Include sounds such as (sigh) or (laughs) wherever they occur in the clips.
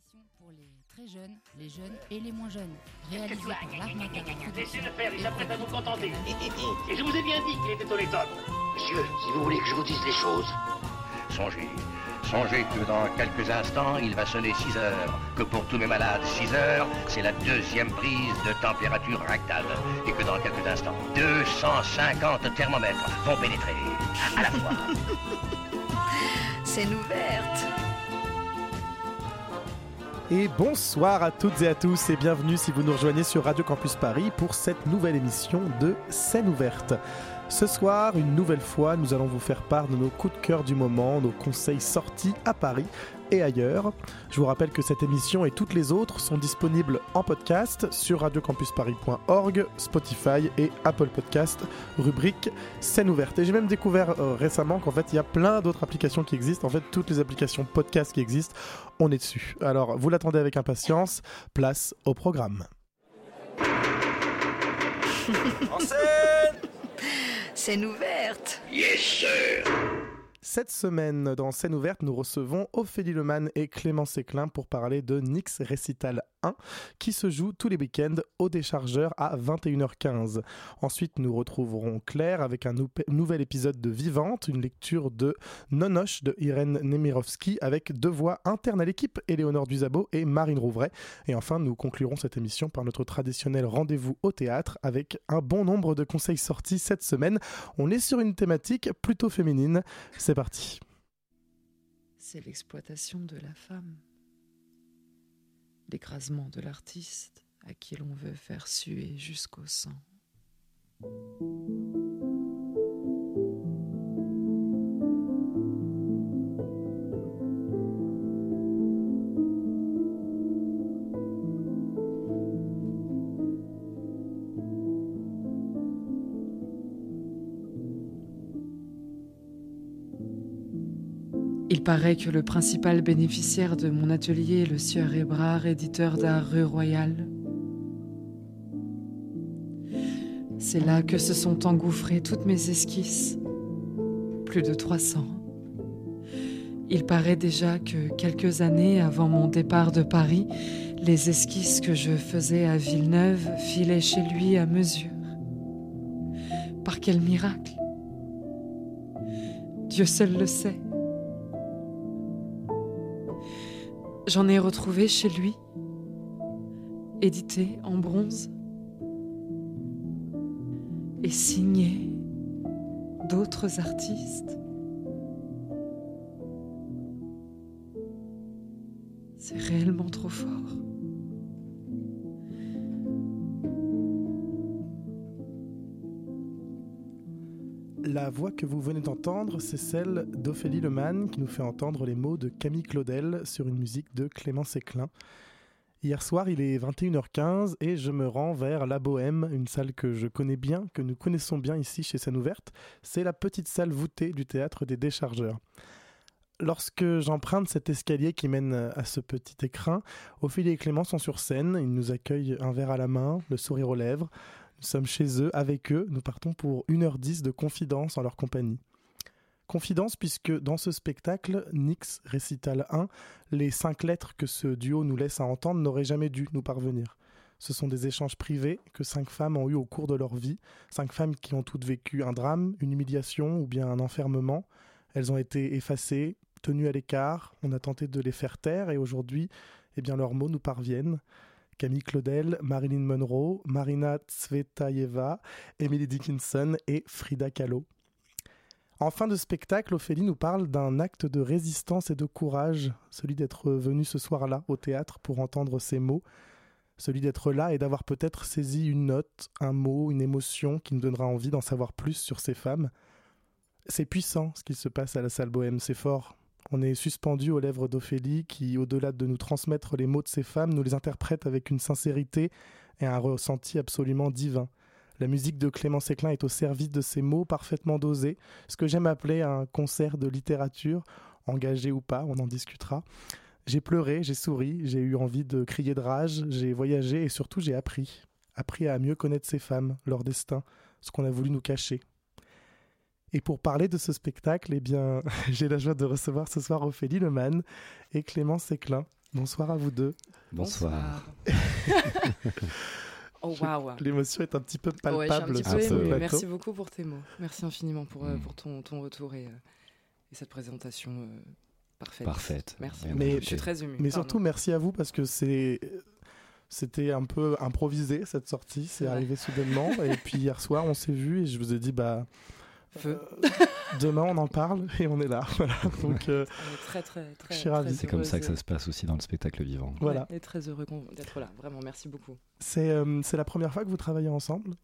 émission pour les très jeunes, les jeunes et les moins jeunes. Réalisée Qu'est-ce que par l'Armada Laissez le faire, il et s'apprête à nous contenter. Et je vous ai bien dit qu'il était honnête homme. Monsieur, si vous voulez que je vous dise les choses, songez, songez que dans quelques instants, il va sonner 6 heures, que pour tous mes malades, 6 heures, c'est la deuxième prise de température rectale, et que dans quelques instants, 250 thermomètres vont pénétrer à, à la fois. (laughs) Scène ouverte. Et bonsoir à toutes et à tous et bienvenue si vous nous rejoignez sur Radio Campus Paris pour cette nouvelle émission de Scène ouverte. Ce soir, une nouvelle fois, nous allons vous faire part de nos coups de cœur du moment, nos conseils sortis à Paris et ailleurs. Je vous rappelle que cette émission et toutes les autres sont disponibles en podcast sur radiocampusparis.org, Spotify et Apple Podcast, rubrique scène ouverte. Et j'ai même découvert euh, récemment qu'en fait il y a plein d'autres applications qui existent. En fait, toutes les applications podcast qui existent, on est dessus. Alors, vous l'attendez avec impatience. Place au programme. (laughs) Scène ouverte. Yes, sir Cette semaine, dans Scène ouverte, nous recevons Ophélie Lemann et Clément Séclin pour parler de Nix Recital 1 qui se joue tous les week-ends au déchargeur à 21h15. Ensuite, nous retrouverons Claire avec un nou- nouvel épisode de Vivante, une lecture de Nonoche de Irène Nemirovski avec deux voix internes à l'équipe, Éléonore Duzabo et Marine Rouvray. Et enfin, nous conclurons cette émission par notre traditionnel rendez-vous au théâtre avec un bon nombre de conseils sortis cette semaine. On est sur une thématique plutôt féminine. C'est l'exploitation de la femme. L'écrasement de l'artiste à qui l'on veut faire suer jusqu'au sang. Paraît que le principal bénéficiaire de mon atelier est le sieur Hébrard, éditeur d'art rue Royale. C'est là que se sont engouffrées toutes mes esquisses. Plus de 300. Il paraît déjà que quelques années avant mon départ de Paris, les esquisses que je faisais à Villeneuve filaient chez lui à mesure. Par quel miracle Dieu seul le sait. J'en ai retrouvé chez lui, édité en bronze et signé d'autres artistes. C'est réellement trop fort. La voix que vous venez d'entendre, c'est celle d'Ophélie Lemann qui nous fait entendre les mots de Camille Claudel sur une musique de Clément Séclin. Hier soir, il est 21h15 et je me rends vers La Bohème, une salle que je connais bien, que nous connaissons bien ici chez Scène Ouverte. C'est la petite salle voûtée du théâtre des Déchargeurs. Lorsque j'emprunte cet escalier qui mène à ce petit écrin, Ophélie et Clément sont sur scène. Ils nous accueillent un verre à la main, le sourire aux lèvres. Nous sommes chez eux, avec eux. Nous partons pour 1h10 de confidence en leur compagnie. Confidence puisque dans ce spectacle, Nix Récital 1, les cinq lettres que ce duo nous laisse à entendre n'auraient jamais dû nous parvenir. Ce sont des échanges privés que cinq femmes ont eus au cours de leur vie, cinq femmes qui ont toutes vécu un drame, une humiliation ou bien un enfermement. Elles ont été effacées, tenues à l'écart, on a tenté de les faire taire et aujourd'hui, eh bien leurs mots nous parviennent. Camille Claudel, Marilyn Monroe, Marina Tsvetaeva, Emily Dickinson et Frida Kahlo. En fin de spectacle, Ophélie nous parle d'un acte de résistance et de courage, celui d'être venu ce soir-là au théâtre pour entendre ces mots, celui d'être là et d'avoir peut-être saisi une note, un mot, une émotion qui nous donnera envie d'en savoir plus sur ces femmes. C'est puissant ce qui se passe à la salle bohème, c'est fort. On est suspendu aux lèvres d'Ophélie qui, au-delà de nous transmettre les mots de ces femmes, nous les interprète avec une sincérité et un ressenti absolument divin. La musique de Clément Séclin est au service de ces mots parfaitement dosés, ce que j'aime appeler un concert de littérature, engagé ou pas, on en discutera. J'ai pleuré, j'ai souri, j'ai eu envie de crier de rage, j'ai voyagé et surtout j'ai appris. Appris à mieux connaître ces femmes, leur destin, ce qu'on a voulu nous cacher. Et pour parler de ce spectacle, eh bien, (laughs) j'ai la joie de recevoir ce soir Ophélie Lemann et Clément Séclin. Bonsoir à vous deux. Bonsoir. (laughs) oh waouh. L'émotion est un petit peu palpable. Ouais, petit peu. Merci beaucoup pour tes mots. Merci infiniment pour, euh, Mm. pour ton, ton retour et, euh, et cette présentation euh, parfaite. Parfaite. Merci. Mais- Je suis très émue. Mais Pardon. surtout, merci à vous parce que c'est. C'était un peu improvisé cette sortie, c'est Ouais. arrivé soudainement. et puis hier soir, on s'est vu et je vous ai dit, bah. Feu. euh, demain, on en parle et on est là. (laughs) Voilà. Donc, euh, On est très, très, très. Je suis ravi. très C'est comme ça que ça se passe aussi dans le spectacle vivant. voilà. ouais, Et très heureux qu'on- d'être là. Vraiment, merci beaucoup. C'est euh, c'est la première fois que vous travaillez ensemble?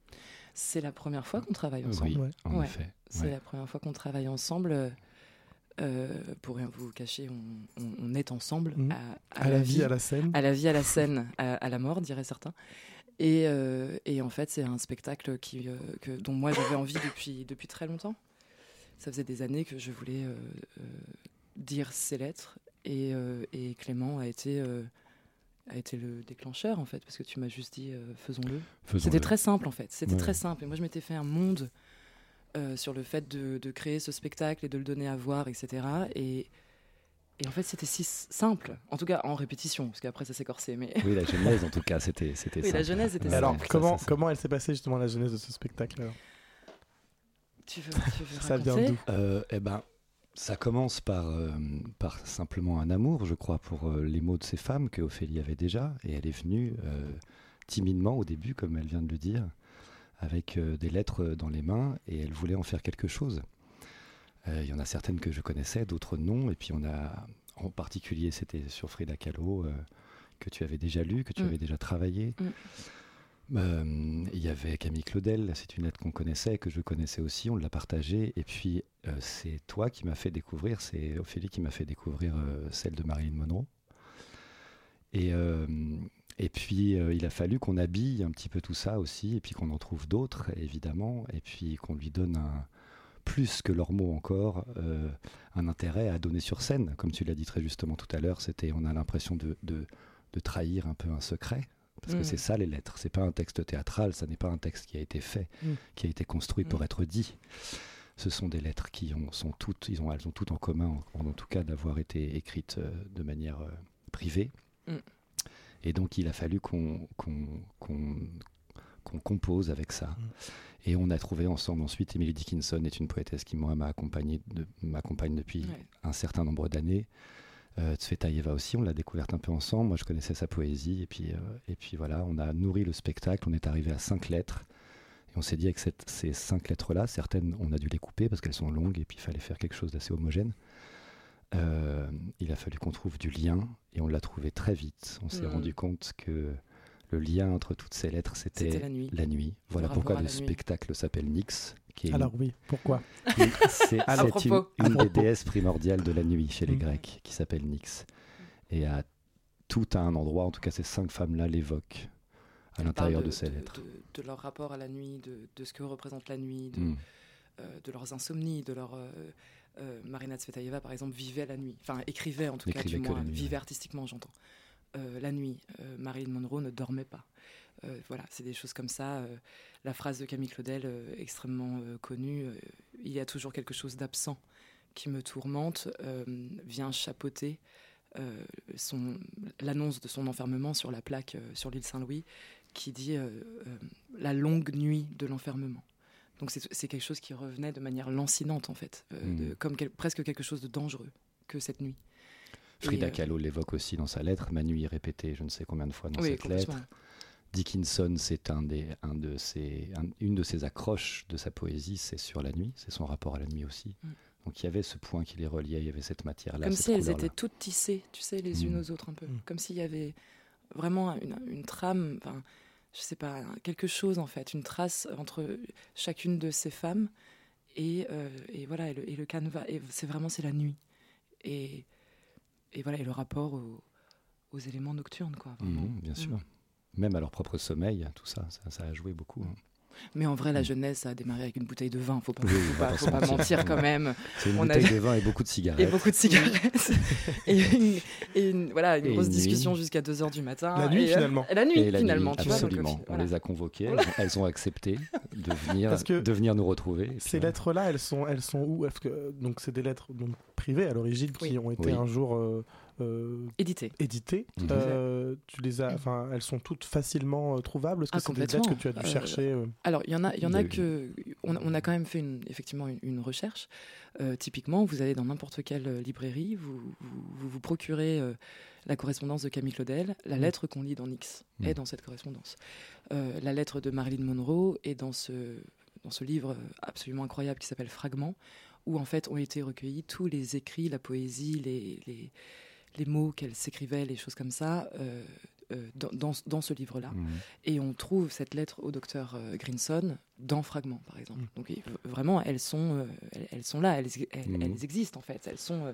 C'est la première fois qu'on travaille ensemble. Oui, Ouais. en Ouais. effet. C'est la première fois qu'on travaille ensemble. Euh, euh, pour rien vous cacher, on, on- on est ensemble Mhm. à, À la vie, à la scène à la vie, à la scène, à, à la mort, diraient certains. Et, euh, et en fait, c'est un spectacle qui, euh, que, dont moi j'avais envie depuis, depuis très longtemps. Ça faisait des années que je voulais euh, dire ces lettres. Et, et Clément a été, a été le déclencheur, en fait, parce que tu m'as juste dit faisons-le. C'était très simple, en fait. C'était Ouais. très simple. Et moi, je m'étais fait un monde sur le fait de, de créer ce spectacle et de le donner à voir, etc. Et, et en fait, c'était si simple. En tout cas, en répétition, parce qu'après, ça s'est corsé. Mais Oui, la genèse, en tout cas, c'était c'était Oui, la genèse était simple. Alors, comment, ça, ça. comment elle s'est passée justement la genèse de ce spectacle alors? Tu veux, tu veux Ça vient d'où? Euh, eh ben, ça commence par, euh, par simplement un amour, je crois, pour euh, les mots de ces femmes que Ophélie avait déjà. Et elle est venue euh, timidement au début, comme elle vient de le dire, avec euh, des lettres dans les mains, et elle voulait en faire quelque chose. Euh, Il y en a certaines que je connaissais, d'autres non. Et puis on a, en particulier, c'était sur Frida Kahlo, euh, que tu avais déjà lu, que tu Mm. avais déjà travaillé. Mm. Euh, Il y avait Camille Claudel, c'est une lettre qu'on connaissait, que je connaissais aussi, on l'a partagée. Et puis, euh, c'est toi qui m'as fait découvrir, c'est Ophélie qui m'a fait découvrir euh, celle de Marilyn Monroe. Et, et puis, il a fallu qu'on habille un petit peu tout ça aussi, et puis qu'on en trouve d'autres, évidemment, et puis qu'on lui donne un, plus que leurs mots encore, euh, un intérêt à donner sur scène. Comme tu l'as dit très justement tout à l'heure, c'était, on a l'impression de, de- de trahir un peu un secret. Parce que Mm. c'est ça les lettres, c'est pas un texte théâtral, ça n'est pas un texte qui a été fait, Mm. qui a été construit pour Mm. être dit. Ce sont des lettres qui ont, sont toutes, ils ont, elles ont toutes en commun, en, en tout cas d'avoir été écrites euh, de manière euh, privée. Et donc il a fallu qu'on qu'on- qu'on compose avec ça. Mm. Et on a trouvé ensemble ensuite, Emily Dickinson est une poétesse qui moi m'a accompagné de- m'accompagne depuis Ouais. un certain nombre d'années. Euh, Tsvetaeva aussi, on l'a découverte un peu ensemble. Moi, je connaissais sa poésie. Et puis, euh, et puis voilà, on a nourri le spectacle. On est arrivé à cinq lettres. Et on s'est dit avec cette- ces cinq lettres-là, certaines, on a dû les couper parce qu'elles sont longues et puis il fallait faire quelque chose d'assez homogène. Euh, il a fallu qu'on trouve du lien et on l'a trouvé très vite. On s'est Mm. rendu compte que le lien entre toutes ces lettres, C'était la nuit. la nuit. Voilà pourquoi le spectacle s'appelle Nix. Qui est Alors oui, pourquoi c'est (laughs) une, une des déesses primordiales de la nuit chez les Mm. Grecs, qui s'appelle Nix. Et à tout à un endroit, en tout cas ces cinq femmes-là l'évoquent à l'intérieur de ces lettres. De, de leur rapport à la nuit, de, de ce que représente la nuit, de, Mm. euh, de leurs insomnies, de leur. euh, euh, Marina Tsvetaeva, par exemple, vivait la nuit. Enfin, écrivait en tout cas, N'écrivait du que moins. nuit, vivait ouais. artistiquement, j'entends. Euh, la nuit. Euh, Marilyn Monroe ne dormait pas. Euh, voilà, c'est des choses comme ça. Euh, la phrase de Camille Claudel, euh, extrêmement connue, il y a toujours quelque chose d'absent qui me tourmente, vient chapeauter l'annonce de son enfermement sur la plaque sur l'île Saint-Louis qui dit la longue nuit de l'enfermement. Donc c'est quelque chose qui revenait de manière lancinante en fait, euh, Mm. de- comme quel- presque quelque chose de dangereux que cette nuit. Frida euh, Kahlo l'évoque aussi dans sa lettre. Ma nuit est répétée je ne sais combien de fois dans oui, cette lettre. Dickinson, c'est un des, un de ses, un- une de ses accroches de sa poésie, c'est sur la nuit, c'est son rapport à la nuit aussi. Mm. Donc il y avait ce point qui les reliait, il y avait cette matière-là. Comme cette si elles étaient toutes tissées, tu sais, les unes Mm. aux autres un peu. Mm. Comme s'il y avait vraiment une, une trame, enfin, je sais pas, quelque chose en fait, une trace entre chacune de ces femmes et, euh, et voilà, et le, et le canevas. Et c'est vraiment, c'est la nuit. Et, et voilà, et le rapport aux, aux éléments nocturnes, quoi. Mhm, bien Mm. sûr. Même à leur propre sommeil, tout ça, ça, ça a joué beaucoup. hein. Mais en vrai, la Mm. jeunesse, a démarré avec une bouteille de vin, faut pas, Oui, faut pas, pas faut se pas mentir. quand même. (laughs) C'est une On a bouteille vu- de vin et beaucoup de cigarettes. Et beaucoup de cigarettes. (laughs) et une, et une- voilà, une Et grosse une discussion nuit. jusqu'à 2h du matin. La nuit, Et, euh, finalement. La nuit, Et la finalement, nuit, tu vois. donc, absolument. On voilà. les a convoquées, elles, ont, elles ont accepté de venir, Parce que de venir nous retrouver. puis Ces lettres-là, elles sont, elles sont où? Que donc c'est des lettres donc privées à l'origine qui ont été Oui. un jour euh, euh, Édité. éditées. Mhm. Euh, tu les as, enfin, elles sont toutes facilement euh, trouvables. Est-ce que Ah, c'est des lettres que tu as dû Euh, chercher euh, Alors, il y en a, il y en a que. On, on a quand même fait une, effectivement une, une recherche. Euh, typiquement, vous allez dans n'importe quelle librairie, vous vous, vous, vous procurez euh, la correspondance de Camille Claudel. La Mm. lettre qu'on lit dans Nix Mm. est dans cette correspondance. Euh, la lettre de Marilyn Monroe est dans ce, dans ce livre absolument incroyable qui s'appelle Fragments, où en fait ont été recueillis tous les écrits, la poésie, les, les, les mots qu'elle s'écrivait, les choses comme ça. euh, euh, dans, dans, dans ce livre-là. Mhm. Et on trouve cette lettre au docteur euh, Grinson dans Fragments, par exemple. Mm. Donc vraiment, elles sont, elles, elles sont là, elles, elles, Mm. elles existent en fait. Elles sont,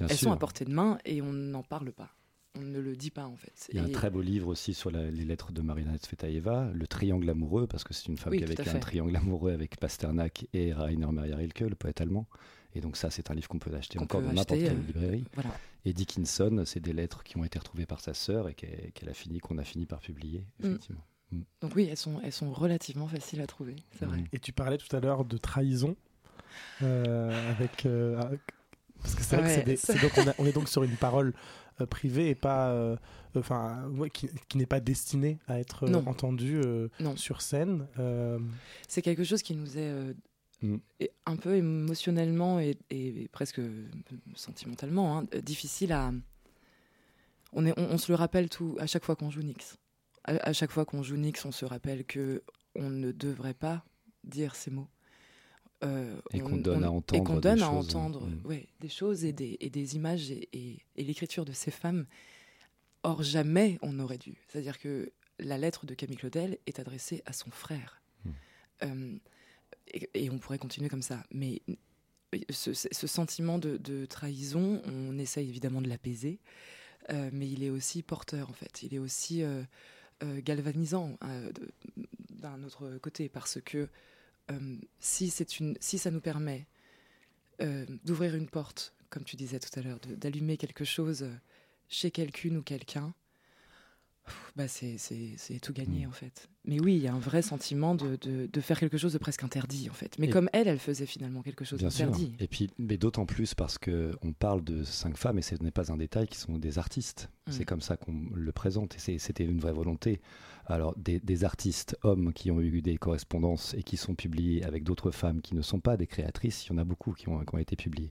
elles sûr. sont à portée de main et on n'en parle pas. On ne le dit pas en fait. Il y a un très beau livre aussi sur la- les lettres de Marina Tsvetaeva, Le triangle amoureux, parce que c'est une femme Oui, qui a tout à vécu un triangle amoureux avec Pasternak et Rainer Maria Rilke, le poète allemand. Et donc ça, c'est un livre qu'on peut acheter Qu'on encore peut dans n'importe acheter, quelle euh, librairie. Voilà. Et Dickinson, c'est des lettres qui ont été retrouvées par sa sœur et qu'elle qu'elle a fini, qu'on a fini par publier, Mm. effectivement. Donc oui, elles sont, elles sont relativement faciles à trouver, c'est vrai. Mm. Et tu parlais tout à l'heure de trahison euh, avec. euh, avec- parce que c'est vrai Ouais, que c'est des- ça- c'est donc on, a- on est donc sur une parole euh, privée et pas, euh, enfin, ouais, qui, qui n'est pas destinée à être euh, entendue euh, Non. sur scène. euh, C'est quelque chose qui nous est euh, Mm. et un peu émotionnellement et, et presque sentimentalement hein, difficile à. On, est, on, on se le rappelle tout à chaque fois qu'on joue Nix. À, à chaque fois qu'on joue Nix, on se rappelle que on ne devrait pas dire ces mots. Euh, Et on- qu'on donne à entendre Et qu'on des donne à choses, entendre mm. ouais, des choses et des, et des images et, et- et l'écriture de ces femmes. Or, jamais on n'aurait dû. C'est-à-dire que la lettre de Camille Claudel est adressée à son frère. Mm. Euh, et, et on pourrait continuer comme ça. Mais ce, sentiment de, de trahison, on essaye évidemment de l'apaiser, euh, mais il est aussi porteur en fait. Il est aussi euh, euh, galvanisant d'un autre côté parce que si, une, si ça nous permet d'ouvrir une porte, comme tu disais tout à l'heure, d'allumer quelque chose chez quelqu'une ou quelqu'un, bah c'est tout gagné Mm. en fait. Mais oui, il y a un vrai sentiment de, de, de faire quelque chose de presque interdit en fait. Mais Et- comme elle, elle faisait finalement quelque chose d'interdit. Et puis, mais d'autant plus parce que on parle de cinq femmes et ce n'est pas un détail qui sont des artistes. Mm. C'est comme ça qu'on le présente et c'était une vraie volonté. Alors, des, des artistes hommes qui ont eu des correspondances et qui sont publiés avec d'autres femmes qui ne sont pas des créatrices, il y en a beaucoup qui ont, qui ont été publiées.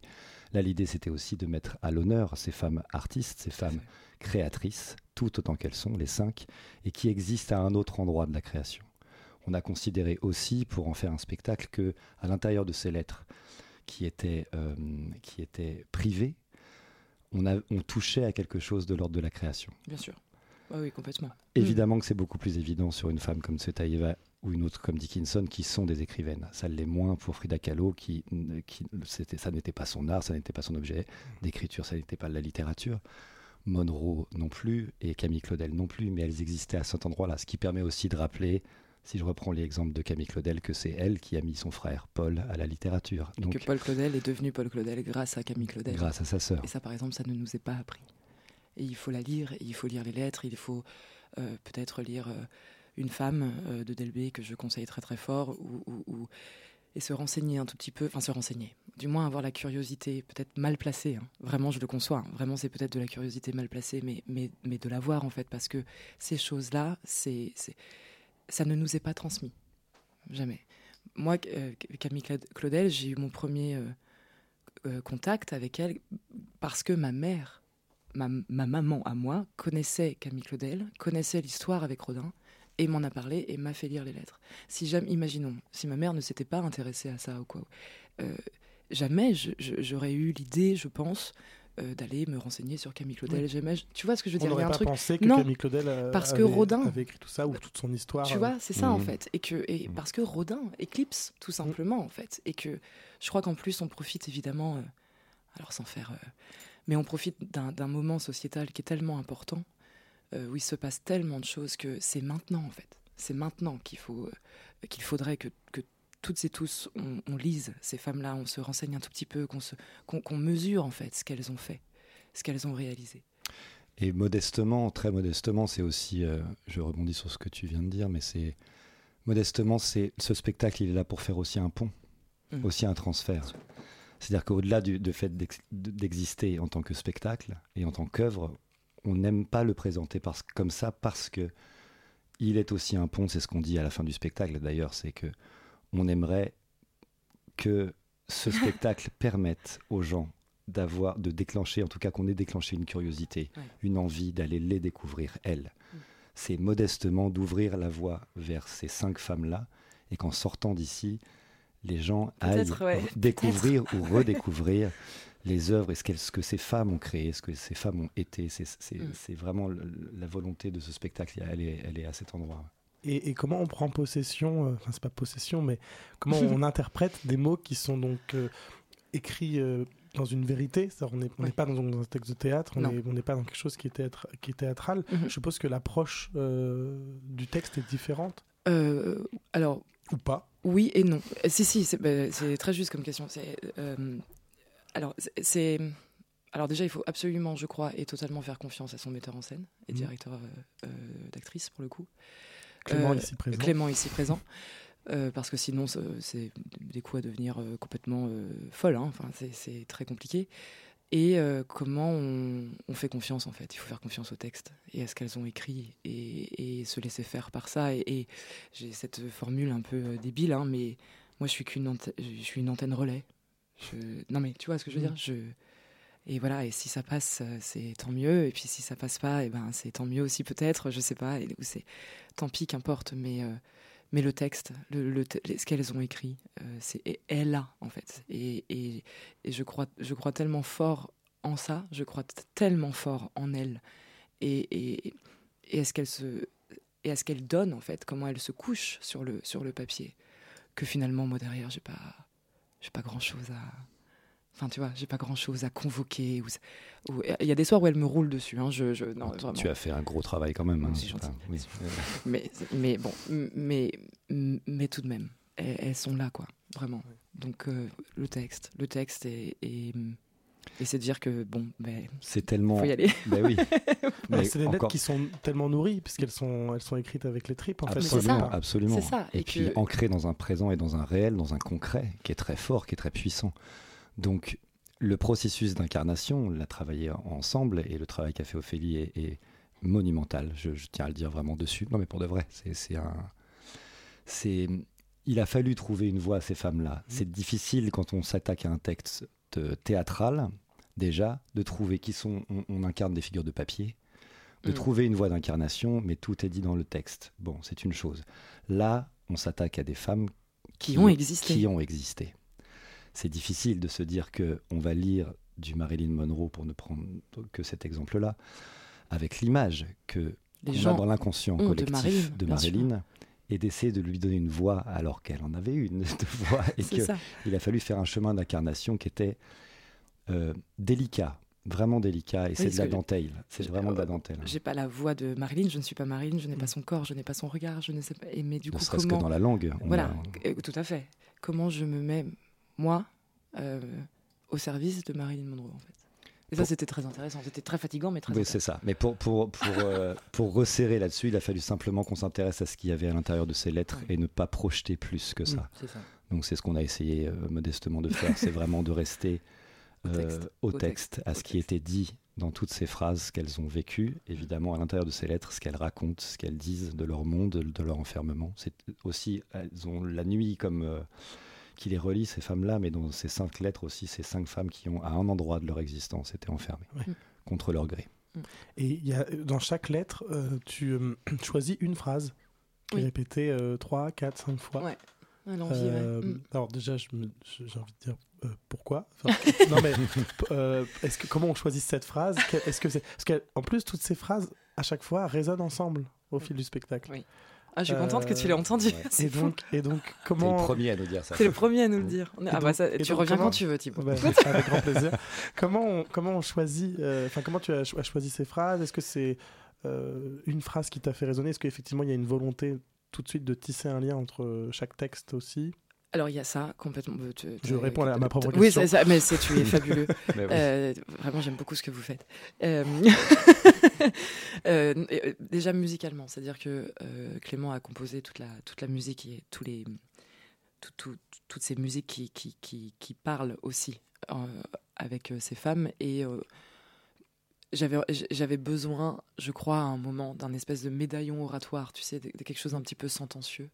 Là, l'idée, c'était aussi de mettre à l'honneur ces femmes artistes, ces femmes créatrices, toutes autant qu'elles sont, les cinq, et qui existent à un autre endroit de la création. On a considéré aussi, pour en faire un spectacle, que à l'intérieur de ces lettres, qui étaient, euh, qui étaient privées, on, a, on touchait à quelque chose de l'ordre de la création. Bien sûr. Ouais, oui, complètement. Évidemment que c'est beaucoup plus évident sur une femme comme Tsvetaeva ou une autre comme Dickinson qui sont des écrivaines. Ça l'est moins pour Frida Kahlo qui, qui c'était, ça n'était pas son art, ça n'était pas son objet d'écriture, ça n'était pas de la littérature. Monroe non plus et Camille Claudel non plus, mais elles existaient à cet endroit-là, ce qui permet aussi de rappeler, si je reprends l'exemple de Camille Claudel, que c'est elle qui a mis son frère Paul à la littérature. Et Donc, que Paul Claudel est devenu Paul Claudel grâce à Camille Claudel. grâce à sa sœur. Et ça, par exemple, ça ne nous est pas appris. Et il faut la lire, et il faut lire les lettres, il faut euh, peut-être lire euh, Une femme euh, de Delbé que je conseille très très fort, ou, ou- ou- et se renseigner un tout petit peu, enfin se renseigner, du moins avoir la curiosité, peut-être mal placée, hein. vraiment je le conçois, hein. vraiment c'est peut-être de la curiosité mal placée, mais, mais, mais de la voir en fait, parce que ces choses-là, c'est, ça ne nous est pas transmis, jamais. Moi, euh, Camille Claud- Claudel, j'ai eu mon premier euh, euh, contact avec elle parce que ma mère, ma, ma maman à moi, connaissait Camille Claudel, connaissait l'histoire avec Rodin et m'en a parlé et m'a fait lire les lettres. Si jamais, imaginons, si ma mère ne s'était pas intéressée à ça ou quoi, euh, jamais j'aurais eu l'idée, je pense, euh, d'aller me renseigner sur Camille Claudel. Oui. Tu vois ce que je veux On dire y n'aurait a un pas truc. pensé que Non, Camille Claudel euh, parce que avait- Rodin- avait écrit tout ça ou toute son histoire. Tu euh, vois, c'est ça en fait. Et, que, et Mhm. parce que Rodin éclipse tout simplement en fait. Et que je crois qu'en plus on profite évidemment, euh, alors sans faire, mais on profite d'un moment sociétal qui est tellement important, où il se passe tellement de choses que c'est maintenant en fait. C'est maintenant qu'il faut, euh, qu'il faudrait que, que toutes et tous on, on lise ces femmes-là, on se renseigne un tout petit peu, qu'on mesure en fait ce qu'elles ont fait, ce qu'elles ont réalisé. Et modestement, très modestement, c'est aussi, euh, je rebondis sur ce que tu viens de dire, mais c'est modestement, c'est ce spectacle, il est là pour faire aussi un pont, Mhm. aussi un transfert. C'est-à-dire qu'au-delà du de fait d'exister en tant que spectacle et en tant qu'œuvre, on n'aime pas le présenter parce, comme ça parce que il est aussi un pont, c'est ce qu'on dit à la fin du spectacle d'ailleurs, c'est que on aimerait que ce (laughs) spectacle permette aux gens d'avoir, de déclencher, en tout cas qu'on ait déclenché une curiosité, une envie d'aller les découvrir, elles. Mm. C'est modestement d'ouvrir la voie vers ces cinq femmes-là et qu'en sortant d'ici, les gens aillent découvrir ou (laughs) redécouvrir les œuvres et ce, que ces femmes ont créé, ce que ces femmes ont été. C'est mm. vraiment la volonté de ce spectacle, elle est, elle est à cet endroit. Et, comment on prend possession, euh, enfin c'est pas possession, mais comment (laughs) on interprète des mots qui sont donc euh, écrits euh, dans une vérité? On n'est pas dans, un texte de théâtre, on n'est pas dans quelque chose qui est, qui est théâtral. Mhm. Je suppose que l'approche du texte est différente? Alors. Ou pas? Oui et non. Si, si, c'est bah, très juste comme question. Alors, c'est. Alors déjà, il faut absolument, je crois, et totalement faire confiance à son metteur en scène et mhm. directeur d'actrice pour le coup. Clément euh, ici présent. Clément ici présent. Euh, parce que sinon, c'est des coups à devenir euh, complètement folles. Hein. Enfin, c'est très compliqué. Et comment on, fait confiance en fait? Il faut faire confiance au texte et à ce qu'elles ont écrit et, se laisser faire par ça. Et, j'ai cette formule un peu débile, hein, mais moi je suis qu'une je suis une antenne relais. Je... Non mais tu vois ce que je veux mm. dire je... Et voilà, et si ça passe, euh, c'est tant mieux. Et puis si ça passe pas, et ben c'est tant mieux aussi peut-être, je sais pas. Et c'est tant pis, qu'importe. Mais euh, mais le texte, le, ce qu'elles ont écrit, euh, c'est est là en fait. Et, et, et, je crois je crois tellement fort en ça. Je crois tellement fort en elles. Et et, et est-ce qu'elle se et à ce qu'elle donne en fait, comment elle se couche sur le sur le papier, que finalement moi derrière j'ai pas j'ai pas grand chose à Enfin, tu vois, j'ai pas grand chose à convoquer. Il y a des soirs où elle me roule dessus. Hein, je, je, non, Tu as fait un gros travail quand même. Hein, oui. (laughs) mais, mais bon, mais, mais tout de même, elles, sont là, quoi, vraiment. Donc, euh, le texte, le texte et, et, c'est de dire que, bon, ben. C'est tellement. Faut y aller. Ben oui. (laughs) mais c'est des lettres qui sont tellement nourries, puisqu'elles sont, elles sont écrites avec les tripes, en absolument, fait. Absolument. Ça. Et, puis, ancrées dans un présent et dans un réel, dans un concret, qui est très fort, qui est très puissant. Donc, le processus d'incarnation, on l'a travaillé ensemble et le travail qu'a fait Ophélie est, monumental. Je, tiens à le dire vraiment dessus. Non, mais pour de vrai, c'est un. C'est. Il a fallu trouver une voie à ces femmes-là. Mmh. C'est difficile quand on s'attaque à un texte théâtral, déjà, de trouver qui sont. On, incarne des figures de papier, de mmh. trouver une voie d'incarnation, mais tout est dit dans le texte. Bon, c'est une chose. Là, on s'attaque à des femmes qui, ont existé. Qui ont existé c'est difficile de se dire que on va lire du Marilyn Monroe pour ne prendre que cet exemple-là, avec l'image que les gens a dans l'inconscient collectif de Marilyn, et d'essayer de lui donner une voix alors qu'elle en avait une (laughs) de voix (laughs) et qu'il a fallu faire un chemin d'incarnation qui était euh, délicat, vraiment délicat et c'est de la dentelle. C'est vraiment de la dentelle. J'ai pas la voix de Marilyn, je ne suis pas Marilyn, je n'ai pas mm. son corps, je n'ai pas son regard, je ne sais pas. Et mais du ne coup, comment... que dans la langue. Voilà, euh, tout à fait. Comment je me mets moi, euh, au service de Marilyn Monroe, en fait. Et ça, c'était très intéressant. C'était très fatigant, mais très Oui, c'est ça. Mais pour, pour, pour, euh, pour resserrer là-dessus, il a fallu simplement qu'on s'intéresse à ce qu'il y avait à l'intérieur de ces lettres et ne pas projeter plus que ça. ça. Donc, c'est ce qu'on a essayé euh, modestement de faire. c'est vraiment de rester au, texte, à ce qui était dit dans toutes ces phrases qu'elles ont vécues, évidemment à l'intérieur de ces lettres, ce qu'elles racontent, ce qu'elles disent de leur monde, de leur enfermement. C'est aussi, elles ont la nuit comme qui les relie, ces femmes-là, mais dans ces cinq lettres aussi, ces cinq femmes qui ont, à un endroit de leur existence, été enfermées, contre leur gré. Mm. Et y a, dans chaque lettre, euh, tu euh, (clears throat) choisis une phrase qui est répétée 3, 4, 5 fois. Ouais. Euh, mm. Alors déjà, j'ai envie de dire pourquoi? (laughs) Non mais est-ce que comment on choisit cette phrase? Est-ce que c'est parce qu'en plus toutes ces phrases à chaque fois résonnent ensemble au fil du spectacle. Oui. Ah, je suis contente que tu l'aies entendu. (laughs) et, donc, et donc, comment. es le premier à nous dire ça. C'est le premier à nous le dire. Ah, bah, ça, tu reviens quand tu veux, Thibaut. Bah, (laughs) avec grand plaisir. comment, on, comment on choisit. Euh, enfin, comment tu as, choisi ces phrases? Est-ce que c'est euh, une phrase qui t'a fait résonner? Est-ce qu'effectivement, il y a une volonté tout de suite de tisser un lien entre chaque texte aussi? Alors il y a ça complètement. je réponds à ma propre question. Oui, ça, mais tu es fabuleux. (laughs) Euh, vraiment, j'aime beaucoup ce que vous faites. Euh, (laughs) euh, déjà musicalement, c'est-à-dire que Clément a composé toute la toute la musique et tous les toutes ces musiques qui, qui, qui, qui parlent aussi avec ces femmes et j'avais j'avais besoin, je crois, à un moment d'un espèce de médaillon oratoire, tu sais, de, quelque chose un petit peu sentencieux,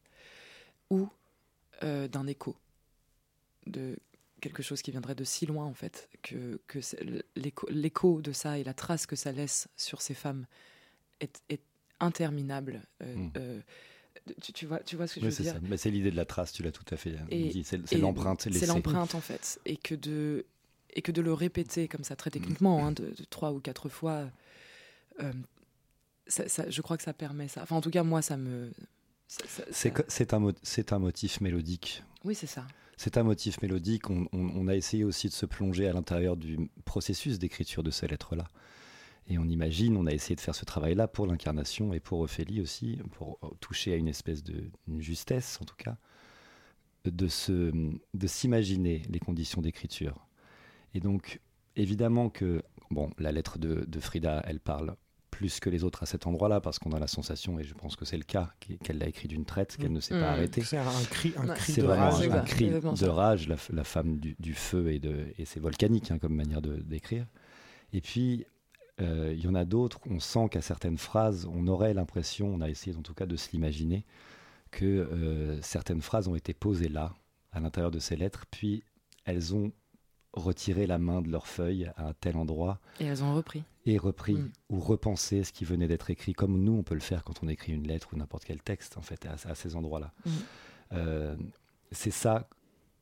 ou d'un écho, de quelque chose qui viendrait de si loin en fait que, que l'écho de ça et la trace que ça laisse sur ces femmes est, est interminable. Euh, hmm. euh, tu, vois, tu vois ce que je veux dire Mais c'est l'idée de la trace, tu l'as tout à fait dit. C'est l'empreinte, c'est l'empreinte en fait, et que de et que de le répéter comme ça très techniquement, hein, de, trois ou quatre fois. Euh, ça, je crois que ça permet ça. Enfin, en tout cas, moi, ça me. C'est un, un motif mélodique. Oui, c'est ça. C'est un motif mélodique. On, on, a essayé aussi de se plonger à l'intérieur du processus d'écriture de ces lettres-là. Et on imagine, on a essayé de faire ce travail-là pour l'incarnation et pour Ophélie aussi, pour toucher à une espèce de justesse, en tout cas, de, se, de s'imaginer les conditions d'écriture. Et donc, évidemment que, bon, la lettre de, Frida, elle parle plus que les autres à cet endroit-là, parce qu'on a la sensation, et je pense que c'est le cas, qu'elle l'a écrit d'une traite, qu'elle ne s'est pas mmh. arrêtée. C'est un cri, un cri de rage. un cri de rage, la, femme du, feu, et, de, et c'est volcanique hein, comme manière de, d'écrire. Et puis, euh, il y en a d'autres, on sent qu'à certaines phrases, on aurait l'impression, on a essayé en tout cas de se l'imaginer, que euh, certaines phrases ont été posées là, à l'intérieur de ces lettres, puis elles ont retiré la main de leur feuille à un tel endroit. Et elles ont repris. Et repris mm. ou repensé ce qui venait d'être écrit, comme nous, on peut le faire quand on écrit une lettre ou n'importe quel texte, en fait, à, ces endroits-là. Mm. Euh, c'est ça,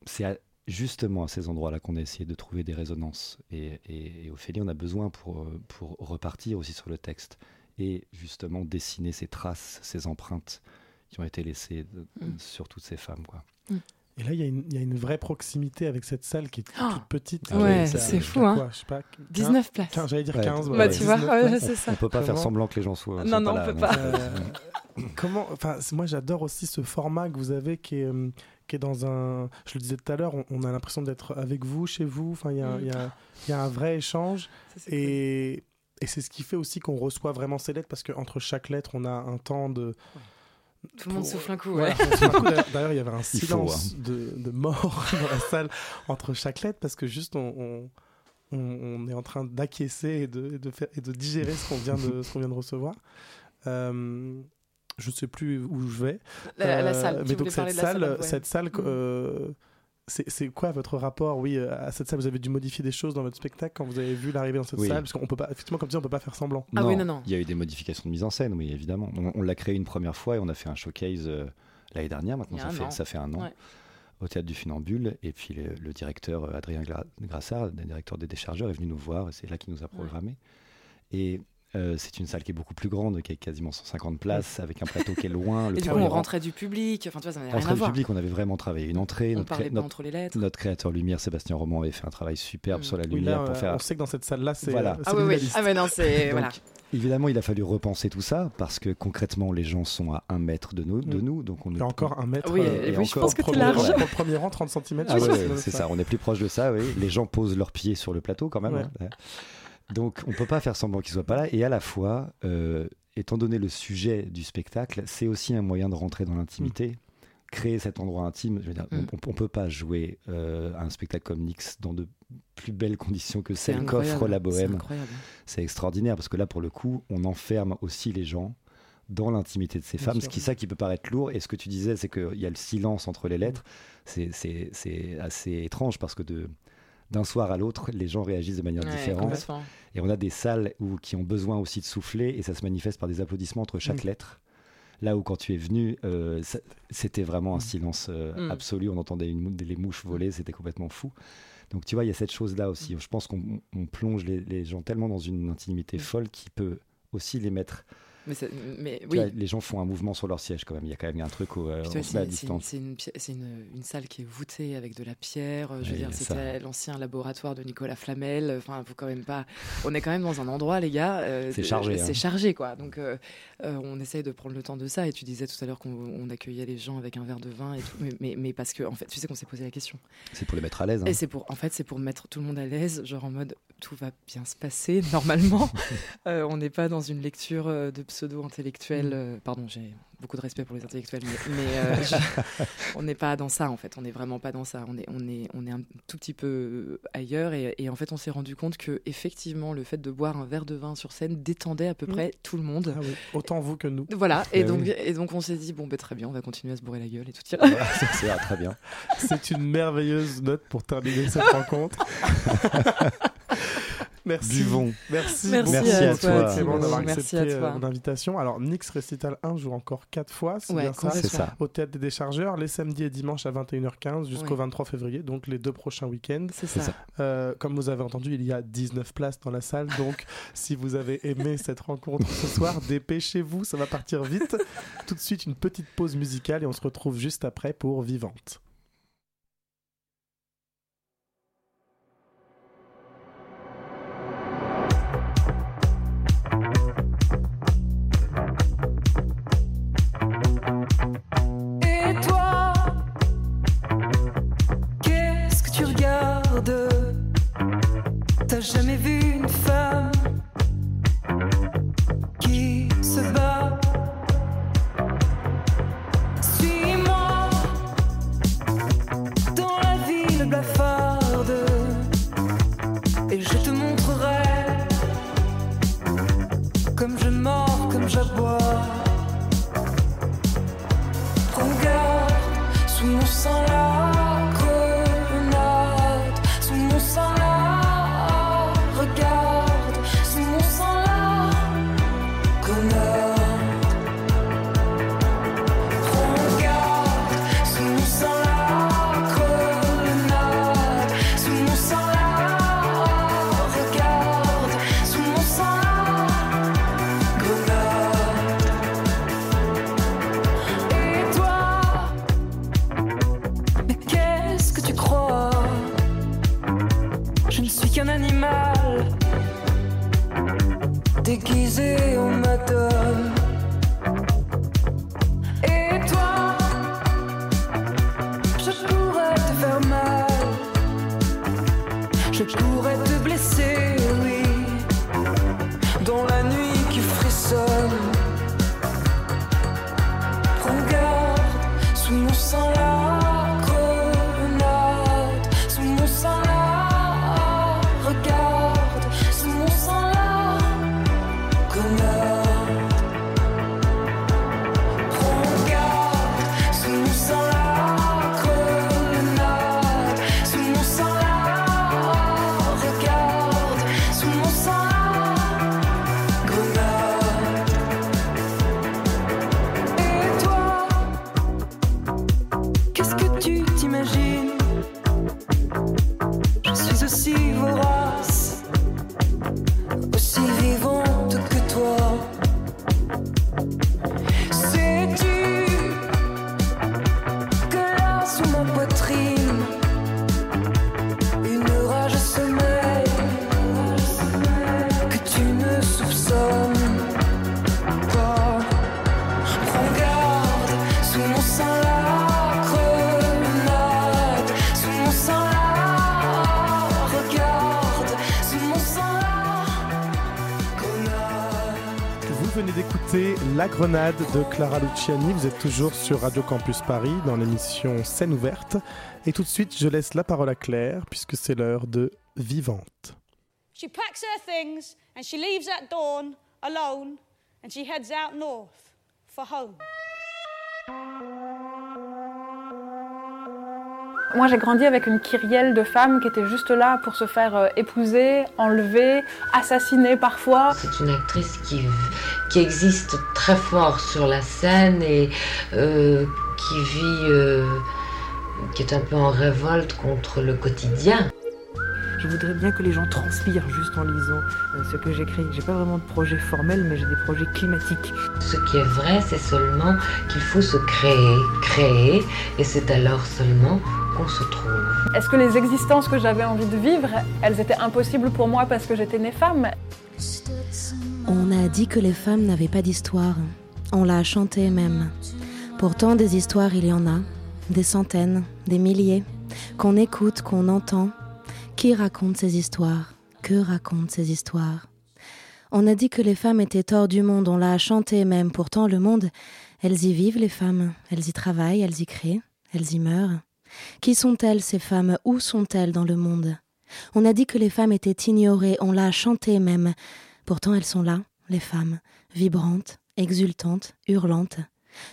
c'est justement à ces endroits-là qu'on a essayé de trouver des résonances. Et, et, Ophélie, on a besoin pour, pour repartir aussi sur le texte et justement dessiner ces traces, ces empreintes qui ont été laissées mm. sur toutes ces femmes. Quoi. Mm. Et là, il y, y, a une vraie proximité avec cette salle qui est oh toute petite. ouais, c'est fou, hein. je sais pas, 19 places. J'allais dire 15. Bah, tu vois, c'est ça. On peut pas faire semblant que les gens soient. Non, non, on peut pas. Euh, comment, enfin, moi, j'adore aussi ce format que vous avez qui est, euh, qui est dans un. Je le disais tout à l'heure, on, a l'impression d'être avec vous, chez vous. Enfin, il y, mm. y, y, a un vrai échange. et, et c'est ce qui fait aussi qu'on reçoit vraiment ces lettres parce qu'entre chaque lettre, on a un temps de. Tout le monde souffle un coup. D'ailleurs, il y avait un silence hein. de, de, mort (laughs) dans la salle entre chaque lettre parce que juste on, on, on est en train d'acquiescer et de, de, faire, et de digérer ce qu'on vient, de, ce qu'on vient de recevoir. Euh, je ne sais plus où je vais. La, la salle. mais donc cette salle, cette salle, euh, c'est quoi votre rapport, oui, à cette salle? Vous avez dû modifier des choses dans votre spectacle quand vous avez vu l'arrivée dans cette salle? Parce qu'on peut pas, effectivement, comme dit, on peut pas faire semblant. Ah oui, non, non. Il y a eu des modifications de mise en scène, oui, évidemment. On, l'a créé une première fois et on a fait un showcase euh, l'année dernière. Maintenant, ça fait, ça fait, un an. Au théâtre du Funambule, et puis le, directeur euh, Adrien Grassard, le directeur des déchargeurs, est venu nous voir, et c'est là qu'il nous a programmé. Et euh, c'est une salle qui est beaucoup plus grande, qui a quasiment 150 places, avec un plateau qui est loin. (laughs) Le et du coup, on rentrait du public. Enfin, tu vois, ça à voir. du public, on avait vraiment travaillé une entrée. On notre, parlait notre, entre les lettres. Notre créateur lumière, Sébastien Roman, avait fait un travail superbe mm. sur la lumière pour faire. On sait que dans cette salle-là, c'est. Voilà. Ah oui, oui. Ah mais non, c'est (laughs) voilà. Évidemment, il a fallu repenser tout ça parce que concrètement, les gens sont à un mètre de nous. De mm. nous donc on est encore un mètre. Oui, euh, oui je pense que tu large. Pour le premier rang, 30 cm. Ah, c'est ça. On est plus proche de ça. Oui. Les gens posent leurs pieds sur le plateau quand même. Hein. Donc on ne peut pas faire semblant qu'il soit pas là. Et à la fois, euh, étant donné le sujet du spectacle, c'est aussi un moyen de rentrer dans l'intimité. Mm. Créer cet endroit intime, je veux dire, mm. on, ne peut pas jouer euh, un spectacle comme Nix dans de plus belles conditions que celles qu'offre la Bohème. C'est extraordinaire parce que là, pour le coup, on enferme aussi les gens dans l'intimité de ces femmes, ce qui ça qui peut paraître lourd. Et ce que tu disais, c'est qu'il y a le silence entre les lettres. C'est assez étrange parce que de d'un soir à l'autre, les gens réagissent de manière différente. Et on a des salles où, qui ont besoin aussi de souffler, et ça se manifeste par des applaudissements entre chaque mm. lettre. Là où quand tu es venu, euh, c'était vraiment un mm. silence euh, mm. absolu, on entendait une, les mouches voler, c'était complètement fou. Donc tu vois, il y a cette chose-là aussi. Je pense qu'on plonge les, les, gens tellement dans une intimité folle qui peut aussi les mettre mais, oui. les gens font un mouvement sur leur siège quand même. Il y a quand même un truc où euh, on se à distance. C'est une, une, une, salle qui est voûtée avec de la pierre. Je veux dire, c'était l'ancien laboratoire de Nicolas Flamel. Enfin, faut quand même pas. On est quand même dans un endroit, les gars. Euh, c'est chargé. C'est hein. chargé, quoi. Donc, euh, on essaye de prendre le temps de ça. Et tu disais tout à l'heure qu'on accueillait les gens avec un verre de vin et tout. Mais, mais, parce que, en fait, tu sais qu'on s'est posé la question. C'est pour les mettre à l'aise. Et hein. c'est pour, en fait, c'est pour mettre tout le monde à l'aise, genre en mode tout va bien se passer (laughs) normalement. Euh, on n'est pas dans une lecture de pseudo-intellectuel. pardon, j'ai beaucoup de respect pour les intellectuels, mais, (laughs) on n'est pas dans ça en fait. On n'est vraiment pas dans ça. On est, on est, on est un tout petit peu ailleurs et, en fait, on s'est rendu compte que effectivement, le fait de boire un verre de vin sur scène détendait à peu près tout le monde. Ah Autant vous que nous. Voilà. Et donc, et donc, on s'est dit bon, ben très bien, on va continuer à se bourrer la gueule et tout ira. c'est très bien. C'est une merveilleuse note pour terminer cette (laughs) rencontre. (laughs) Merci. Merci. Merci, à, toi, d'avoir accepté euh, mon invitation. Alors, Nix Recital 1 joue encore 4 fois, c'est bien ça, ça, Au Théâtre des Déchargeurs, les samedis et dimanches à 21h15 jusqu'au 23 février, donc les deux prochains week-ends. C'est ça. Euh, comme vous avez entendu, il y a 19 places dans la salle, donc (laughs) si vous avez aimé cette rencontre ce soir, (laughs) dépêchez-vous, ça va partir vite. Tout de suite, une petite pause musicale et on se retrouve juste après pour Vivante. Grenade de Clara Luciani. Vous êtes toujours sur Radio Campus Paris dans l'émission Scène ouverte. Et tout de suite, je laisse la parole à Claire puisque c'est l'heure de Vivante. She packs her things and she leaves at dawn alone and she heads out north for home. Moi, j'ai grandi avec une kyrielle de femmes qui étaient juste là pour se faire euh, épouser, enlever, assassiner parfois. C'est une actrice qui, qui existe très fort sur la scène et euh, qui vit, euh, qui est un peu en révolte contre le quotidien. Je voudrais bien que les gens transpirent juste en lisant ce que j'écris. J'ai pas vraiment de projet formel, mais j'ai des projets climatiques. Ce qui est vrai, c'est seulement qu'il faut se créer, créer, et c'est alors seulement se trouve. Est-ce que les existences que j'avais envie de vivre, elles étaient impossibles pour moi parce que j'étais née femme? On a dit que les femmes n'avaient pas d'histoire. On l'a chanté même. Pourtant, des histoires, il y en a. Des centaines, des milliers. Qu'on écoute, qu'on entend. Qui raconte ces histoires? Que racontent ces histoires? On a dit que les femmes étaient hors du monde, on l'a chanté même. Pourtant, le monde, elles y vivent, les femmes. Elles y travaillent, elles y créent, elles y meurent. Qui sont-elles, ces femmes? Où sont-elles dans le monde? On a dit que les femmes étaient ignorées, on l'a chanté même. Pourtant, elles sont là, les femmes, vibrantes, exultantes, hurlantes.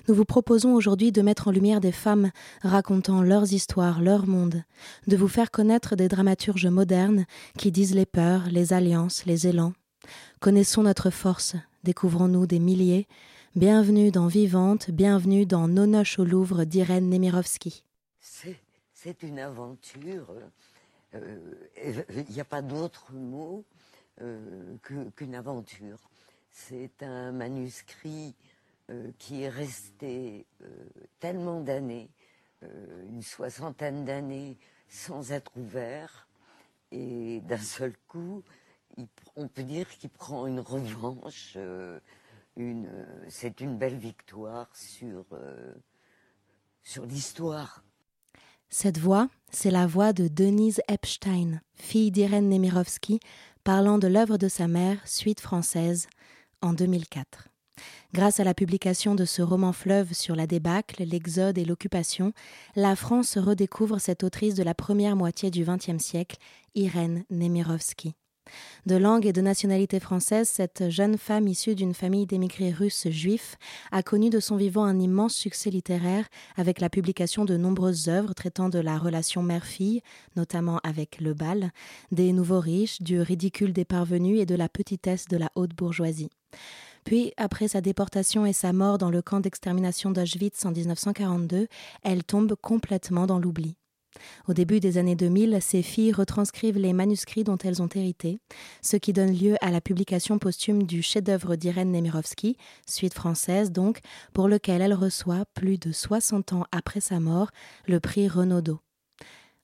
Nous vous proposons aujourd'hui de mettre en lumière des femmes racontant leurs histoires, leur monde, de vous faire connaître des dramaturges modernes qui disent les peurs, les alliances, les élans. Connaissons notre force, découvrons-nous des milliers. Bienvenue dans Vivante, bienvenue dans Nonoche au Louvre d'Irène Nemirovsky. C'est une aventure. Euh, Il n'y a pas d'autre mot euh, qu'une aventure. C'est un manuscrit euh, qui est resté euh, tellement d'années, euh, une soixantaine d'années, sans être ouvert. Et d'un seul coup, on peut dire qu'il prend une revanche. euh, euh, c'est une belle victoire sur, euh, sur l'histoire. Cette voix, c'est la voix de Denise Epstein, fille d'Irène Nemirovsky, parlant de l'œuvre de sa mère, Suite française, en 2004. Grâce à la publication de ce roman fleuve sur la débâcle, l'exode et l'occupation, la France redécouvre cette autrice de la première moitié du XXe siècle, Irène Nemirovsky. De langue et de nationalité française, cette jeune femme issue d'une famille d'émigrés russes juifs a connu de son vivant un immense succès littéraire avec la publication de nombreuses œuvres traitant de la relation mère-fille, notamment avec le bal, des nouveaux riches, du ridicule des parvenus et de la petitesse de la haute bourgeoisie. Puis, après sa déportation et sa mort dans le camp d'extermination d'Auschwitz en 1942, elle tombe complètement dans l'oubli. Au début des années 2000, ses filles retranscrivent les manuscrits dont elles ont hérité, ce qui donne lieu à la publication posthume du chef-d'œuvre d'Irène Nemirovsky, suite française donc, pour lequel elle reçoit, plus de 60 ans après sa mort, le prix Renaudot.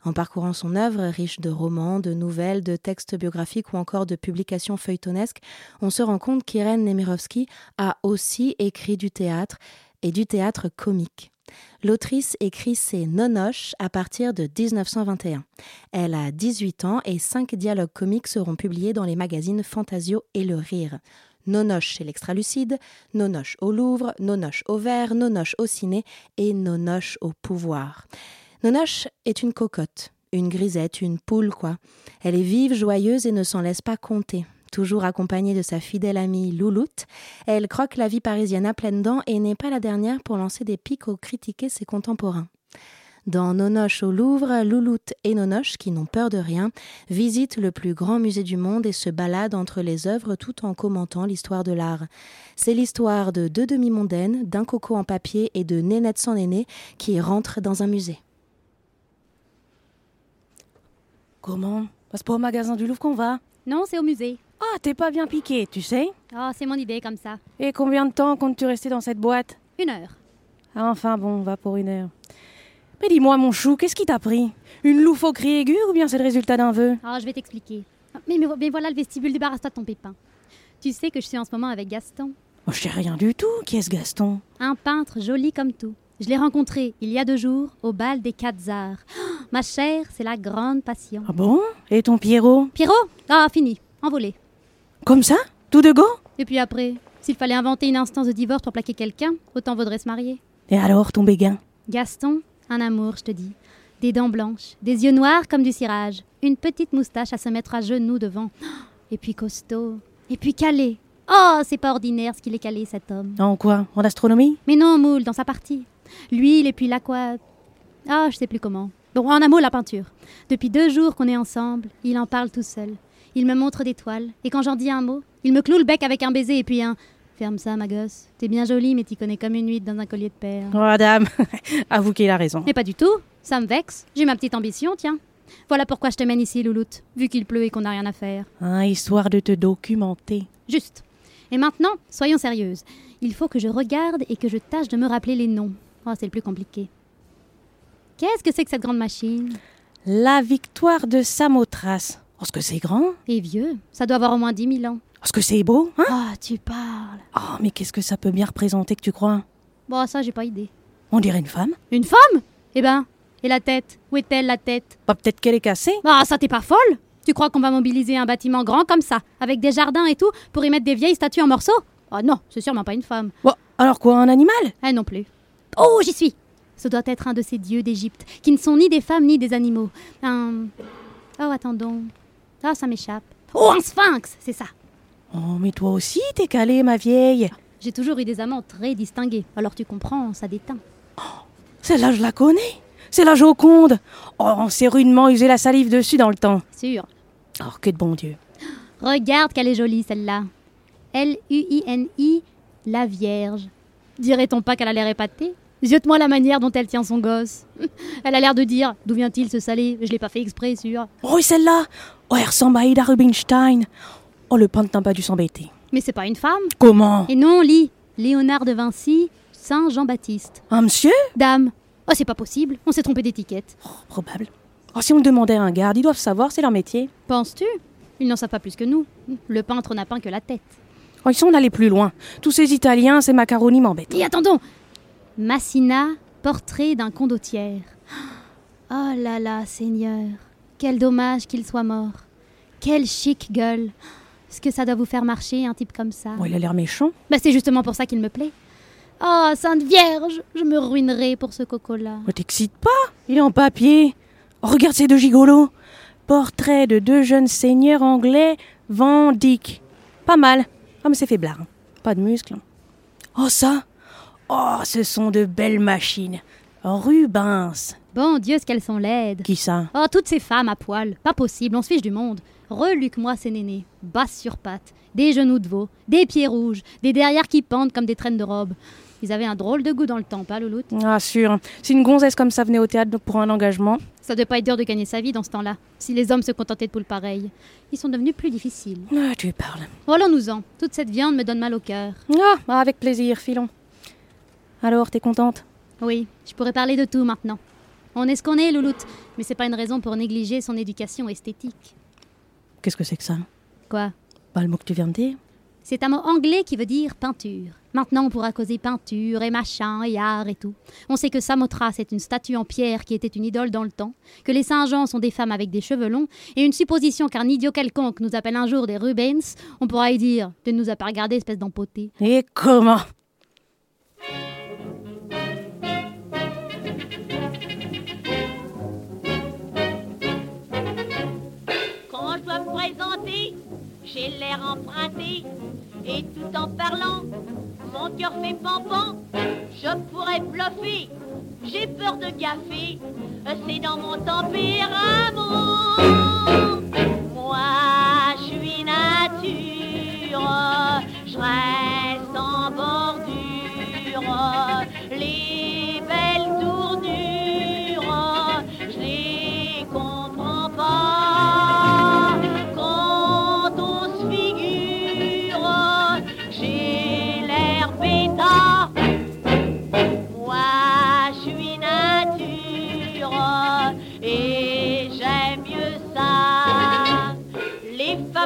En parcourant son œuvre, riche de romans, de nouvelles, de textes biographiques ou encore de publications feuilletonesques, on se rend compte qu'Irène Nemirovsky a aussi écrit du théâtre et du théâtre comique. L'autrice écrit ses nonoches à partir de 1921. Elle a 18 ans et cinq dialogues comiques seront publiés dans les magazines Fantasio et Le Rire. Nonoche chez l'Extralucide, Nonoche au Louvre, Nonoche au Vert, Nonoche au Ciné et Nonoche au Pouvoir. Nonoche est une cocotte, une grisette, une poule, quoi. Elle est vive, joyeuse et ne s'en laisse pas compter. Toujours accompagnée de sa fidèle amie Louloute, elle croque la vie parisienne à pleines dents et n'est pas la dernière pour lancer des pics aux critiquer ses contemporains. Dans Nonoche au Louvre, Louloute et Nonoche, qui n'ont peur de rien, visitent le plus grand musée du monde et se baladent entre les œuvres tout en commentant l'histoire de l'art. C'est l'histoire de deux demi-mondaines, d'un coco en papier et de Nénette sans néné qui rentrent dans un musée. Comment C'est pas au magasin du Louvre qu'on va? Non, c'est au musée. Ah, t'es pas bien piqué, tu sais Oh, c'est mon idée comme ça. Et combien de temps comptes-tu rester dans cette boîte? Une heure. Ah, enfin bon, on va pour une heure. Mais dis-moi, mon chou, qu'est-ce qui t'a pris? Une loufoquerie aiguë ou bien c'est le résultat d'un vœu? Ah, je vais t'expliquer. Mais, mais, mais voilà le vestibule, débarrasse-toi de ton pépin. Tu sais que je suis en ce moment avec Gaston. Oh, Je sais rien du tout. Qui est ce Gaston? Un peintre joli comme tout. Je l'ai rencontré il y a deux jours au bal des quatre arts. (gasps) Oh, ma chère, c'est la grande passion. Ah bon? Et ton Pierrot? Pierrot? Ah, fini. Envolé. Comme ça? Tout de go? Et puis après, s'il fallait inventer une instance de divorce pour plaquer quelqu'un, autant vaudrait se marier. Et alors, ton béguin? Gaston, un amour, je te dis. Des dents blanches, des yeux noirs comme du cirage, une petite moustache à se mettre à genoux devant. Et puis costaud. Et puis calé. Oh, c'est pas ordinaire ce qu'il est calé, cet homme. En quoi? En astronomie? Mais non, moule, dans sa partie. L'huile et puis l'aqua. Ah, je sais plus comment. Bon, en un mot, la peinture. Depuis deux jours qu'on est ensemble, il en parle tout seul. Il me montre des toiles, et quand j'en dis un mot, il me cloue le bec avec un baiser et puis un. Ferme ça, ma gosse. T'es bien jolie, mais t'y connais comme une huître dans un collier de perles. Oh, dame (laughs) Avoue qu'il a raison. Mais pas du tout. Ça me vexe. J'ai ma petite ambition, tiens. Voilà pourquoi je te mène ici, Louloute, vu qu'il pleut et qu'on n'a rien à faire. Hein, histoire de te documenter. Juste. Et maintenant, soyons sérieuses. Il faut que je regarde et que je tâche de me rappeler les noms. Oh, c'est le plus compliqué. Qu'est-ce que c'est que cette grande machine? La victoire de Samothrace. Oh, ce que c'est grand Et vieux. Ça doit avoir au moins 10 000 ans. Oh, ce que c'est beau, hein? Ah, tu parles. Oh, mais qu'est-ce que ça peut bien représenter que tu crois? Bon, ça, j'ai pas idée. On dirait une femme Une femme? Eh ben, et la tête? Où est-elle, la tête? Bah, peut-être qu'elle est cassée. Ah, ça, t'es pas folle? Tu crois qu'on va mobiliser un bâtiment grand comme ça, avec des jardins et tout, pour y mettre des vieilles statues en morceaux? Oh non, c'est sûrement pas une femme. Bon, alors quoi, un animal? Elle non plus. Oh, j'y suis Ce doit être un de ces dieux d'Égypte, qui ne sont ni des femmes ni des animaux. Un. Oh, attendons. Ah, ça m'échappe. Oh, un sphinx, c'est ça. Oh, mais toi aussi, t'es calée, ma vieille. J'ai toujours eu des amants très distingués, alors tu comprends, ça déteint. Celle-là, je la connais. C'est la Joconde. Oh, on s'est rudement usé la salive dessus dans le temps. Sûr. Oh, que de bon Dieu. Regarde qu'elle est jolie, celle-là. L-U-I-N-I, la Vierge. Dirait-on pas qu'elle a l'air épatée? Ziote-moi la manière dont elle tient son gosse. (laughs) Elle a l'air de dire D'où vient-il ce salé? Je l'ai pas fait exprès, sûr. Oh, et celle-là? Oh, elle ressemble à Ida Rubinstein. Oh, le peintre n'a pas dû s'embêter. Mais c'est pas une femme. Comment? Et non, lis. Léonard de Vinci, Saint Jean-Baptiste. Un monsieur? Dame. Oh, c'est pas possible. On s'est trompé d'étiquette. Oh, probable. Oh, si on le demandait à un garde, ils doivent savoir, c'est leur métier. Penses-tu? Ils n'en savent pas plus que nous. Le peintre n'a peint que la tête. Oh, ils sont allés plus loin. Tous ces Italiens, ces macaronis m'embêtent. Et attendons Massina, portrait d'un condottière. Oh là là, Seigneur, quel dommage qu'il soit mort. Quelle chic gueule. Est-ce que ça doit vous faire marcher, un type comme ça? Oh, il a l'air méchant. Bah, c'est justement pour ça qu'il me plaît. Oh, Sainte Vierge, je me ruinerai pour ce coco-là. Ne t'excite pas, il est en papier. Oh, regarde ces deux gigolos. Portrait de deux jeunes seigneurs anglais, Dyck. Pas mal. Ah, mais c'est faiblard. hein. Pas de muscles. Oh, ça? Oh, ce sont de belles machines. Rubens. Bon Dieu, ce qu'elles sont laides. Qui ça? Oh, toutes ces femmes à poil. Pas possible, on se fiche du monde. Reluque-moi ces nénés. Basses sur pattes, des genoux de veau, des pieds rouges, des derrières qui pendent comme des traînes de robe. Ils avaient un drôle de goût dans le temps, pas Louloute? Ah, sûr. Si une gonzesse comme ça venait au théâtre pour un engagement. Ça devait pas être dur de gagner sa vie dans ce temps-là. Si les hommes se contentaient de poules pareilles. Ils sont devenus plus difficiles. Ah, tu parles. Allons-nous-en. Toute cette viande me donne mal au cœur. Ah, avec plaisir, filons. Alors, t'es contente? Oui, je pourrais parler de tout maintenant. On est ce qu'on est, Louloute, mais c'est pas une raison pour négliger son éducation esthétique. Qu'est-ce que c'est que ça? Quoi? Pas le mot que tu viens de dire C'est un mot anglais qui veut dire peinture. Maintenant, on pourra causer peinture et machin et art et tout. On sait que Samothrace est une statue en pierre qui était une idole dans le temps, que les Saint-Jean sont des femmes avec des cheveux longs, et une supposition qu'un idiot quelconque nous appelle un jour des Rubens, on pourra y dire Tu ne nous as pas regardé, espèce d'empoté. Et comment? J'ai l'air emprunté. Et tout en parlant, mon cœur fait pampan. Je pourrais bluffer, j'ai peur de gaffer. C'est dans mon tempérament. Moi, je suis nature, je reste en bordure.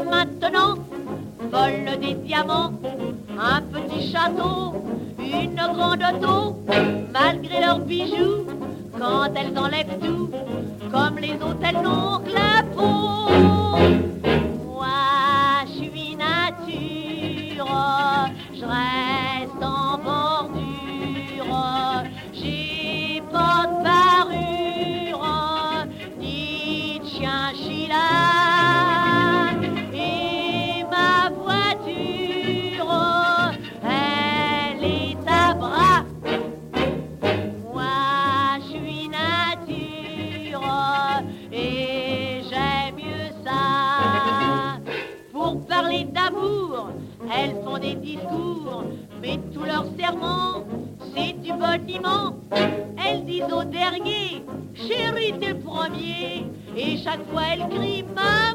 Maintenant volent des diamants, un petit château, une grande auto, malgré leurs bijoux. Quand elles enlèvent tout, comme les hôtels n'ont que la peau. Et chaque fois elles crient maman.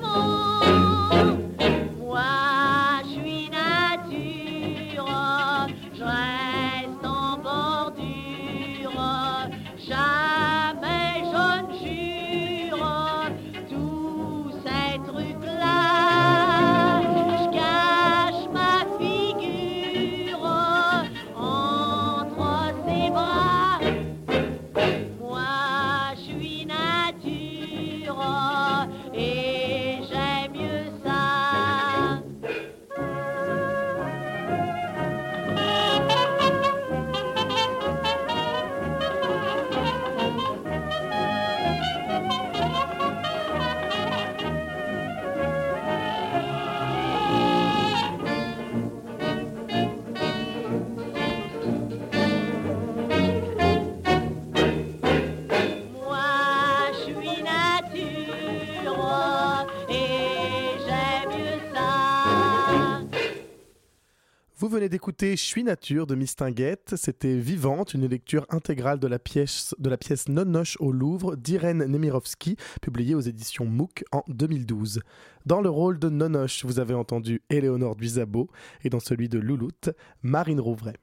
Venez d'écouter Je suis nature de Mistinguette. C'était Vivante, une lecture intégrale de la pièce, de la pièce Nonoche au Louvre d'Irène Nemirovski, publiée aux éditions MOOC en 2012. Dans le rôle de Nonoche, vous avez entendu Éléonore Duisabo et dans celui de Louloute, Marine Rouvray.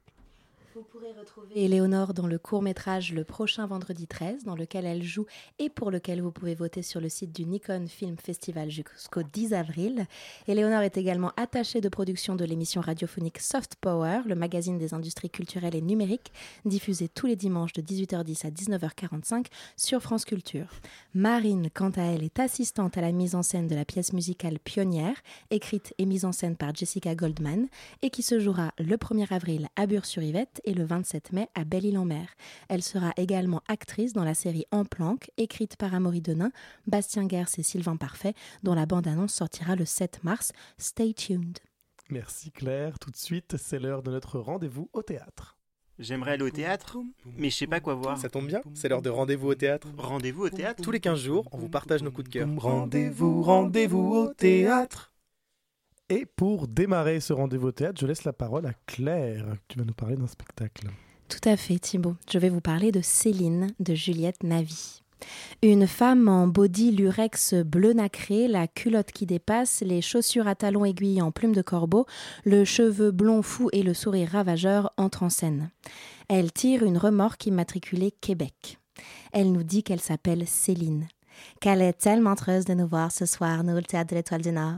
Vous pourrez retrouver Éléonore dans le court métrage le prochain vendredi 13, dans lequel elle joue et pour lequel vous pouvez voter sur le site du Nikon Film Festival jusqu'au 10 avril. Éléonore est également attachée de production de l'émission radiophonique Soft Power, le magazine des industries culturelles et numériques, diffusé tous les dimanches de 18h10 à 19h45 sur France Culture. Marine, quant à elle, est assistante à la mise en scène de la pièce musicale Pionnière, écrite et mise en scène par Jessica Goldman, et qui se jouera le 1er avril à Bure-sur-Yvette et le 27 mai à Belle-Île-en-Mer. Elle sera également actrice dans la série En planque, écrite par Amaury Denain, Bastien Gers et Sylvain Parfait, dont la bande-annonce sortira le 7 mars. Stay tuned. Merci Claire. Tout de suite, c'est l'heure de notre rendez-vous au théâtre. J'aimerais aller au théâtre, mais je sais pas quoi voir. Ça tombe bien, c'est l'heure de rendez-vous au théâtre. Rendez-vous au théâtre Tous les 15 jours, on vous partage nos coups de cœur. Rendez-vous, rendez-vous au théâtre. Et pour démarrer ce rendez-vous au théâtre, je laisse la parole à Claire. Tu vas nous parler d'un spectacle. Tout à fait, Thibaut. Je vais vous parler de Céline de Juliette Navy. Une femme en body lurex bleu nacré, la culotte qui dépasse, les chaussures à talons aiguilles en plume de corbeau, le cheveu blond fou et le sourire ravageur entrent en scène. Elle tire une remorque immatriculée Québec. Elle nous dit qu'elle s'appelle Céline, qu'elle est tellement heureuse de nous voir ce soir, nous, le théâtre de l'Étoile du Nord.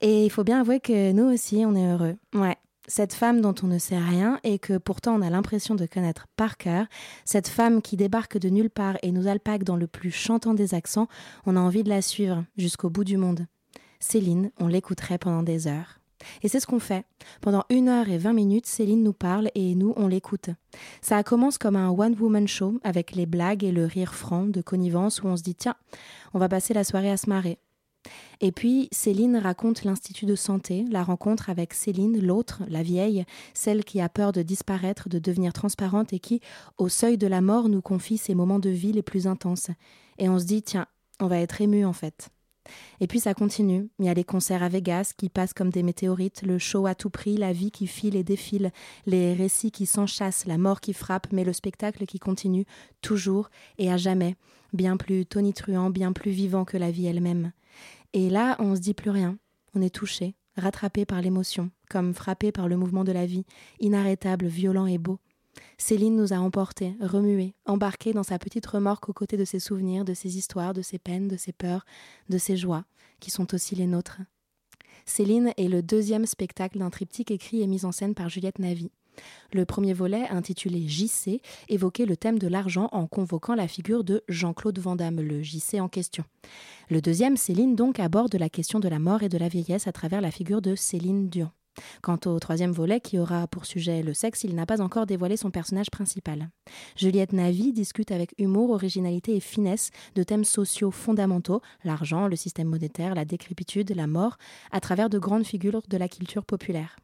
Et il faut bien avouer que nous aussi, on est heureux. Ouais. Cette femme dont on ne sait rien et que pourtant on a l'impression de connaître par cœur, cette femme qui débarque de nulle part et nous alpague dans le plus chantant des accents, on a envie de la suivre jusqu'au bout du monde. Céline, on l'écouterait pendant des heures. Et c'est ce qu'on fait. Pendant une heure et vingt minutes, Céline nous parle et nous, on l'écoute. Ça commence comme un one-woman show avec les blagues et le rire franc de connivence où on se dit tiens, on va passer la soirée à se marrer. Et puis, Céline raconte l'Institut de santé, la rencontre avec Céline, l'autre, la vieille, celle qui a peur de disparaître, de devenir transparente et qui, au seuil de la mort, nous confie ses moments de vie les plus intenses. Et on se dit, tiens, on va être ému en fait. Et puis ça continue. Il y a les concerts à Vegas qui passent comme des météorites, le show à tout prix, la vie qui file et défile, les récits qui s'enchassent, la mort qui frappe, mais le spectacle qui continue, toujours et à jamais, bien plus tonitruant, bien plus vivant que la vie elle-même. Et là, on se dit plus rien. On est touché, rattrapé par l'émotion, comme frappé par le mouvement de la vie, inarrêtable, violent et beau. Céline nous a emportés, remués, embarqués dans sa petite remorque aux côtés de ses souvenirs, de ses histoires, de ses peines, de ses peurs, de ses joies, qui sont aussi les nôtres. Céline est le deuxième spectacle d'un triptyque écrit et mis en scène par Juliette Navy. Le premier volet, intitulé JC, évoquait le thème de l'argent en convoquant la figure de Jean-Claude Vandamme, le JC en question. Le deuxième, Céline, donc, aborde la question de la mort et de la vieillesse à travers la figure de Céline Dion. Quant au troisième volet, qui aura pour sujet le sexe, il n'a pas encore dévoilé son personnage principal. Juliette Navy discute avec humour, originalité et finesse de thèmes sociaux fondamentaux, l'argent, le système monétaire, la décrépitude, la mort, à travers de grandes figures de la culture populaire.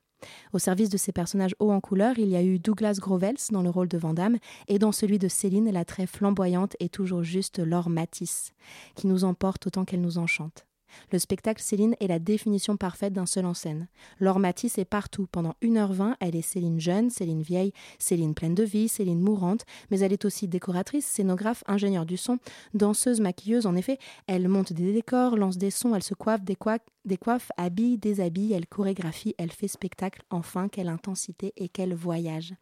Au service de ces personnages hauts en couleur, il y a eu Douglas Grovels dans le rôle de Vandame et dans celui de Céline, la très flamboyante et toujours juste Laure Matisse, qui nous emporte autant qu'elle nous enchante. Le spectacle Céline est la définition parfaite d'un seul en scène. Laure Matisse est partout. Pendant 1h20, elle est Céline jeune, Céline vieille, Céline pleine de vie, Céline mourante, mais elle est aussi décoratrice, scénographe, ingénieure du son, danseuse, maquilleuse. En effet, elle monte des décors, lance des sons, elle se coiffe, décoiffe, habille, déshabille, elle chorégraphie, elle fait spectacle. Enfin, quelle intensité et quel voyage.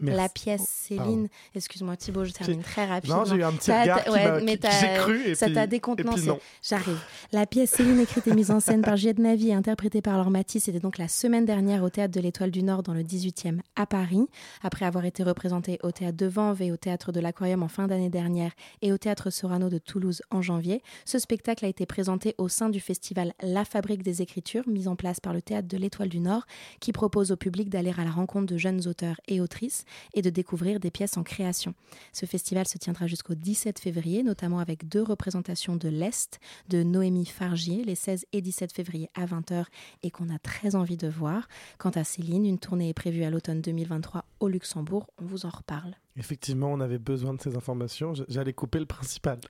La pièce Céline, excuse-moi Thibaut, je termine très rapidement. Non, j'ai eu un petit regard qui ouais, mais j'ai cru et ça t'a décontenancé. J'arrive. La pièce Céline, écrite et mise en scène par Juliette Navy et interprétée par Laure Matisse, c'était donc la semaine dernière au Théâtre de l'Étoile du Nord dans le 18e à Paris, après avoir été représentée au Théâtre de Vanves et au Théâtre de l'Aquarium en fin d'année dernière et au Théâtre Sorano de Toulouse en janvier. Ce spectacle a été présenté au sein du festival La Fabrique des Écritures, mis en place par le Théâtre de l'Étoile du Nord, qui propose au public d'aller à la rencontre de jeunes auteurs et autrices et de découvrir des pièces en création. Ce festival se tiendra jusqu'au 17 février, notamment avec deux représentations de l'Est de Noémie Fargier, les 16 et 17 février à 20h et qu'on a très envie de voir. Quant à Céline, une tournée est prévue à l'automne 2023 au Luxembourg. On vous en reparle. Effectivement, on avait besoin de ces informations. J'allais couper le principal. (laughs)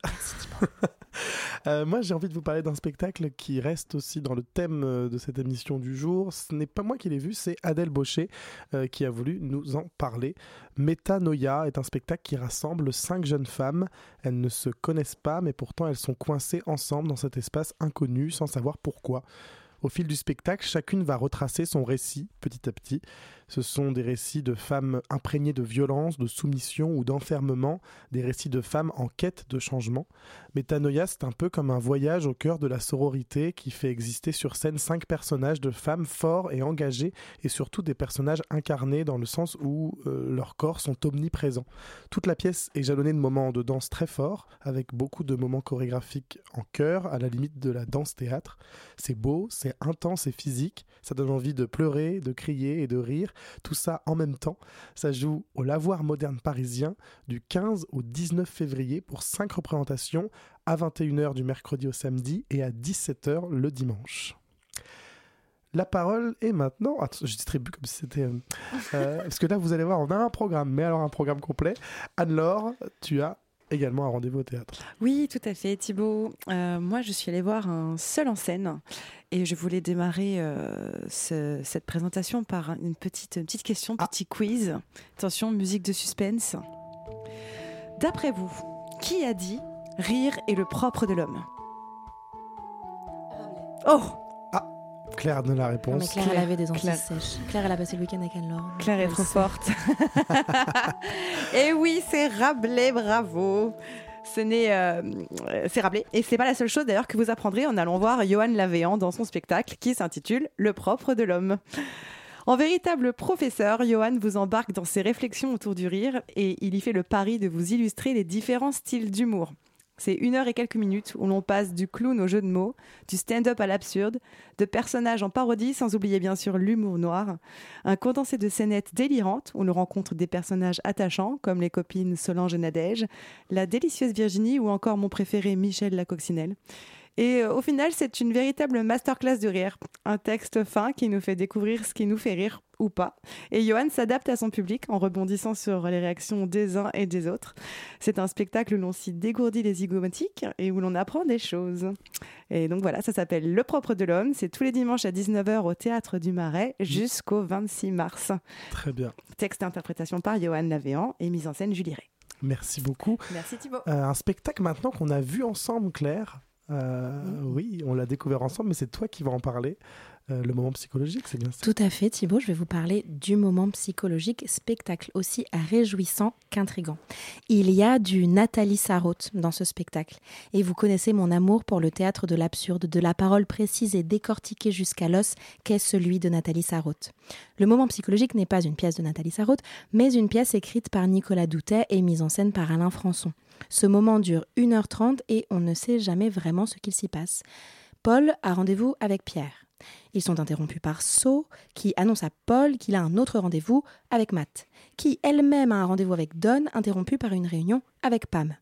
Euh, moi, j'ai envie de vous parler d'un spectacle qui reste aussi dans le thème euh, de cette émission du jour. Ce n'est pas moi qui l'ai vu, c'est Adèle Baucher euh, qui a voulu nous en parler. Metanoia est un spectacle qui rassemble cinq jeunes femmes. Elles ne se connaissent pas, mais pourtant elles sont coincées ensemble dans cet espace inconnu sans savoir pourquoi. Au fil du spectacle, chacune va retracer son récit petit à petit. Ce sont des récits de femmes imprégnées de violence, de soumission ou d'enfermement, des récits de femmes en quête de changement. Métanoïa, c'est un peu comme un voyage au cœur de la sororité qui fait exister sur scène cinq personnages de femmes forts et engagés et surtout des personnages incarnés dans le sens où euh, leurs corps sont omniprésents. Toute la pièce est jalonnée de moments de danse très forts, avec beaucoup de moments chorégraphiques en chœur, à la limite de la danse-théâtre. C'est beau, c'est intense et physique, ça donne envie de pleurer, de crier et de rire, tout ça en même temps. Ça joue au Lavoir moderne parisien du 15 au 19 février pour 5 représentations à 21h du mercredi au samedi et à 17h le dimanche. La parole est maintenant. Attends, je distribue comme si c'était. euh, euh, parce que là, vous allez voir, on a un programme, mais alors un programme complet. Anne-Laure, tu as également un rendez-vous au théâtre. Oui, tout à fait, Thibaut. Euh, moi, je suis allée voir un seul en scène et je voulais démarrer euh, ce- cette présentation par une petite, une petite question, petit quiz. Attention, musique de suspense. D'après vous, qui a dit rire est le propre de l'homme Oh Claire donne la Non, réponse. mais Claire, elle avait des Claire. Antilles sèches. Claire, elle a passé le week-end avec Anne-Laure. Claire est Elle trop sait. forte. (laughs) Et oui, c'est Rabelais, bravo. Ce n'est, euh, euh, c'est Rabelais. Et c'est pas la seule chose d'ailleurs que vous apprendrez en allant voir Johan Lavéant dans son spectacle qui s'intitule Le propre de l'homme. En véritable professeur, Johan vous embarque dans ses réflexions autour du rire et il y fait le pari de vous illustrer les différents styles d'humour. C'est une heure et quelques minutes où l'on passe du clown au jeu de mots, du stand-up à l'absurde, de personnages en parodie, sans oublier bien sûr l'humour noir, un condensé de scénettes délirantes où l'on rencontre des personnages attachants comme les copines Solange et Nadège, la délicieuse Virginie ou encore mon préféré Michel la coccinelle. Et euh, au final, c'est une véritable masterclass de rire. Un texte fin qui nous fait découvrir ce qui nous fait rire ou pas. Et Johan s'adapte à son public en rebondissant sur les réactions des uns et des autres. C'est un spectacle où l'on s'y dégourdit les zygomatiques et où l'on apprend des choses. Et donc voilà, ça s'appelle Le propre de l'homme. C'est tous les dimanches à 19h au Théâtre du Marais jusqu'au 26 mars. Très bien. Texte et interprétation par Johan Lavéant et mise en scène Julie Ray. Merci beaucoup. Merci Thibaut. Euh, un spectacle maintenant qu'on a vu ensemble, Claire. Euh, Oui, on l'a découvert ensemble, mais c'est toi qui vas en parler. Euh, le moment psychologique, c'est bien ça. Tout à fait, Thibaut. Je vais vous parler du moment psychologique, spectacle aussi réjouissant qu'intrigant. Il y a du Nathalie Sarraute dans ce spectacle. Et vous connaissez mon amour pour le théâtre de l'absurde, de la parole précise et décortiquée jusqu'à l'os, qu'est celui de Nathalie Sarraute. Le moment psychologique n'est pas une pièce de Nathalie Sarraute, mais une pièce écrite par Nicolas Doutet et mise en scène par Alain Françon. Ce moment dure 1h30 et on ne sait jamais vraiment ce qu'il s'y passe. Paul a rendez-vous avec Pierre. Ils sont interrompus par So, qui annonce à Paul qu'il a un autre rendez-vous avec Matt, qui elle-même a un rendez-vous avec Don, interrompu par une réunion avec Pam.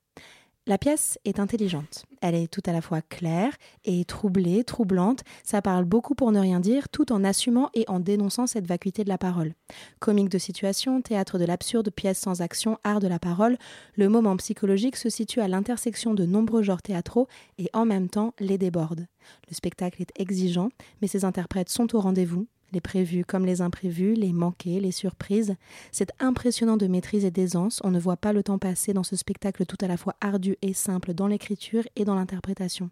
La pièce est intelligente. Elle est tout à la fois claire et troublée, troublante. Ça parle beaucoup pour ne rien dire, tout en assumant et en dénonçant cette vacuité de la parole. Comique de situation, théâtre de l'absurde, pièce sans action, art de la parole, le moment psychologique se situe à l'intersection de nombreux genres théâtraux et en même temps les déborde. Le spectacle est exigeant, mais ses interprètes sont au rendez-vous. Les prévus comme les imprévus, les manqués, les surprises. C'est impressionnant de maîtrise et d'aisance. On ne voit pas le temps passer dans ce spectacle tout à la fois ardu et simple dans l'écriture et dans l'interprétation.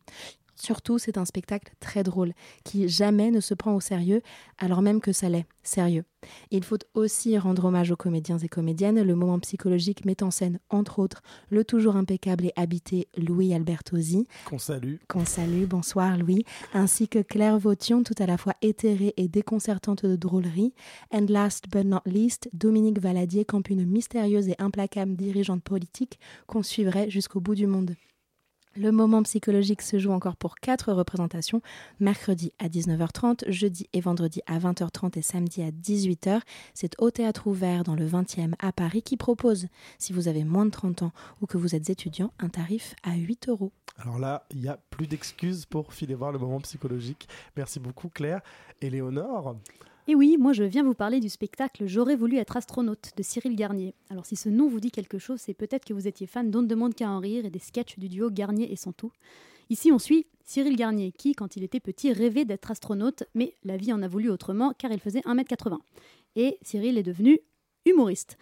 Surtout, c'est un spectacle très drôle, qui jamais ne se prend au sérieux, alors même que ça l'est, sérieux. Il faut aussi rendre hommage aux comédiens et comédiennes. Le moment psychologique met en scène, entre autres, le toujours impeccable et habité Louis Albertosi, Qu'on salue. qu'on salue, bonsoir Louis, ainsi que Claire Vaution, tout à la fois éthérée et déconcertante de drôlerie. And last but not least, Dominique Valadier campe une mystérieuse et implacable dirigeante politique qu'on suivrait jusqu'au bout du monde. Le moment psychologique se joue encore pour quatre représentations, mercredi à 19h30, jeudi et vendredi à 20h30 et samedi à 18h. C'est au Théâtre Ouvert dans le 20e à Paris qui propose, si vous avez moins de 30 ans ou que vous êtes étudiant, un tarif à 8 euros. Alors là, il n'y a plus d'excuses pour filer voir le moment psychologique. Merci beaucoup, Claire. Éléonore, Et oui, moi je viens vous parler du spectacle J'aurais voulu être astronaute de Cyril Garnier. Alors si ce nom vous dit quelque chose, c'est peut-être que vous étiez fan d'On ne demande qu'à en rire et des sketchs du duo Garnier et Santou. Ici on suit Cyril Garnier qui, quand il était petit, rêvait d'être astronaute, mais la vie en a voulu autrement car il faisait 1m80. Et Cyril est devenu humoriste.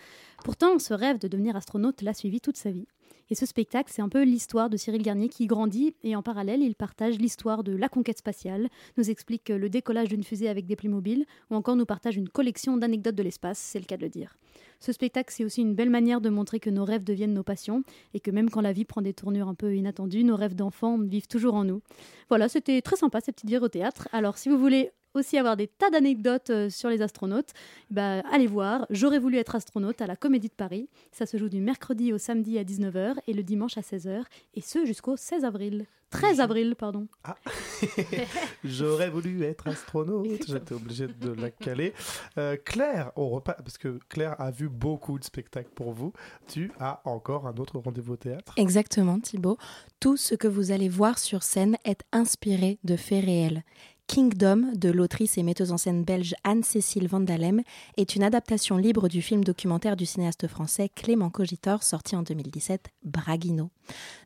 Pourtant, ce rêve de devenir astronaute l'a suivi toute sa vie. Et ce spectacle, c'est un peu l'histoire de Cyril Garnier qui grandit et en parallèle, il partage l'histoire de la conquête spatiale, nous explique le décollage d'une fusée avec des Playmobil ou encore nous partage une collection d'anecdotes de l'espace, c'est le cas de le dire. Ce spectacle, c'est aussi une belle manière de montrer que nos rêves deviennent nos passions et que même quand la vie prend des tournures un peu inattendues, nos rêves d'enfants vivent toujours en nous. Voilà, c'était très sympa cette petite virée au théâtre. Alors si vous voulez aussi avoir des tas d'anecdotes euh, sur les astronautes, bah, allez voir J'aurais voulu être astronaute à la Comédie de Paris. Ça se joue du mercredi au samedi à 19h et le dimanche à 16h, et ce jusqu'au 16 avril. 13 avril, pardon. Ah. (laughs) J'aurais voulu être astronaute, j'étais obligé de la caler. Euh, Claire, au repas, parce que Claire a vu beaucoup de spectacles pour vous, tu as encore un autre rendez-vous au théâtre? Exactement, Thibaut. Tout ce que vous allez voir sur scène est inspiré de faits réels. Kingdom de l'autrice et metteuse en scène belge Anne-Cécile Vandalem est une adaptation libre du film documentaire du cinéaste français Clément Cogitor sorti en 2017, Braguino.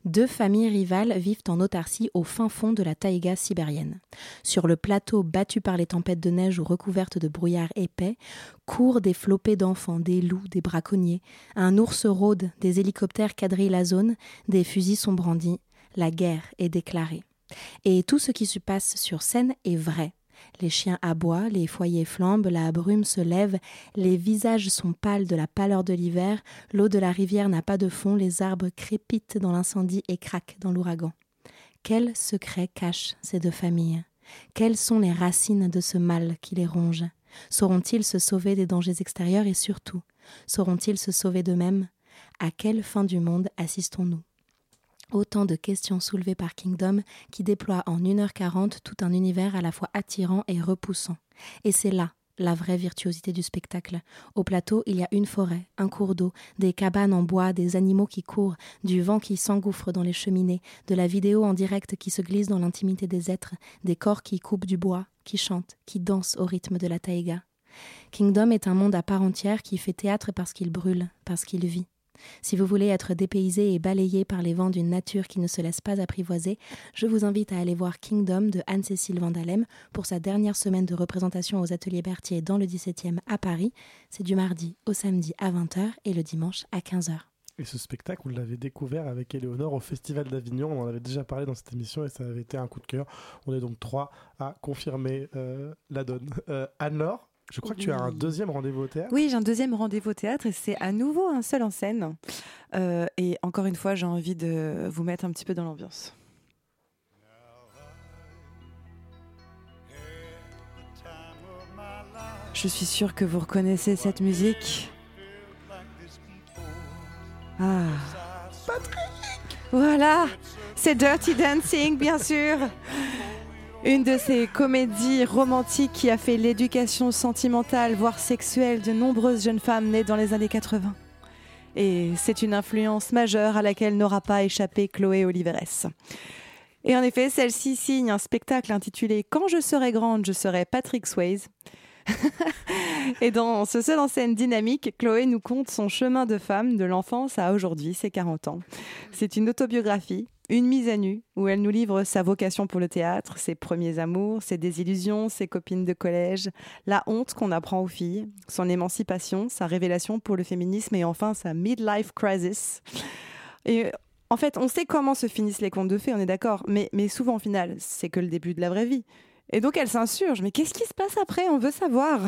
Deux familles rivales vivent en autarcie au fin fond de la taïga sibérienne. Sur le plateau battu par les tempêtes de neige ou recouvertes de brouillard épais, courent des flopées d'enfants, des loups, des braconniers. Un ours rôde, des hélicoptères quadrillent la zone, des fusils sont brandis. La guerre est déclarée. Et tout ce qui se passe sur scène est vrai. Les chiens aboient, les foyers flambent, la brume se lève, les visages sont pâles de la pâleur de l'hiver, l'eau de la rivière n'a pas de fond, les arbres crépitent dans l'incendie et craquent dans l'ouragan. Quels secrets cachent ces deux familles? Quelles sont les racines de ce mal qui les ronge? Sauront-ils se sauver des dangers extérieurs et surtout, sauront-ils se sauver d'eux-mêmes? À quelle fin du monde assistons-nous? Autant de questions soulevées par Kingdom qui déploie en 1h40 tout un univers à la fois attirant et repoussant. Et c'est là la vraie virtuosité du spectacle. Au plateau, il y a une forêt, un cours d'eau, des cabanes en bois, des animaux qui courent, du vent qui s'engouffre dans les cheminées, de la vidéo en direct qui se glisse dans l'intimité des êtres, des corps qui coupent du bois, qui chantent, qui dansent au rythme de la taïga. Kingdom est un monde à part entière qui fait théâtre parce qu'il brûle, parce qu'il vit. Si vous voulez être dépaysé et balayé par les vents d'une nature qui ne se laisse pas apprivoiser, je vous invite à aller voir Kingdom de Anne-Cécile Vandalem pour sa dernière semaine de représentation aux ateliers Berthier dans le 17e à Paris. C'est du mardi au samedi à 20h et le dimanche à 15h. Et ce spectacle, vous l'avez découvert avec Éléonore au Festival d'Avignon. On en avait déjà parlé dans cette émission et ça avait été un coup de cœur. On est donc trois à confirmer euh, la donne. Euh, Anne-Laure, je crois que tu as un deuxième rendez-vous au théâtre. Oui, j'ai un deuxième rendez-vous au théâtre et c'est à nouveau un seul en scène. Euh, et encore une fois, j'ai envie de vous mettre un petit peu dans l'ambiance. Je suis sûre que vous reconnaissez cette musique. Ah. Patrick Voilà, c'est Dirty Dancing, bien sûr. Une de ces comédies romantiques qui a fait l'éducation sentimentale, voire sexuelle, de nombreuses jeunes femmes nées dans les années 80. Et c'est une influence majeure à laquelle n'aura pas échappé Chloé Oliveres. Et en effet, celle-ci signe un spectacle intitulé Quand je serai grande, je serai Patrick Swayze. (laughs) et dans ce seul en scène dynamique, Chloé nous conte son chemin de femme de l'enfance à aujourd'hui, ses 40 ans. C'est une autobiographie, une mise à nu, où elle nous livre sa vocation pour le théâtre, ses premiers amours, ses désillusions, ses copines de collège, la honte qu'on apprend aux filles, son émancipation, sa révélation pour le féminisme et enfin sa midlife crisis. Et en fait, on sait comment se finissent les contes de fées, on est d'accord, mais, mais souvent au final, c'est que le début de la vraie vie. Et donc elle s'insurge. Mais qu'est-ce qui se passe après? On veut savoir.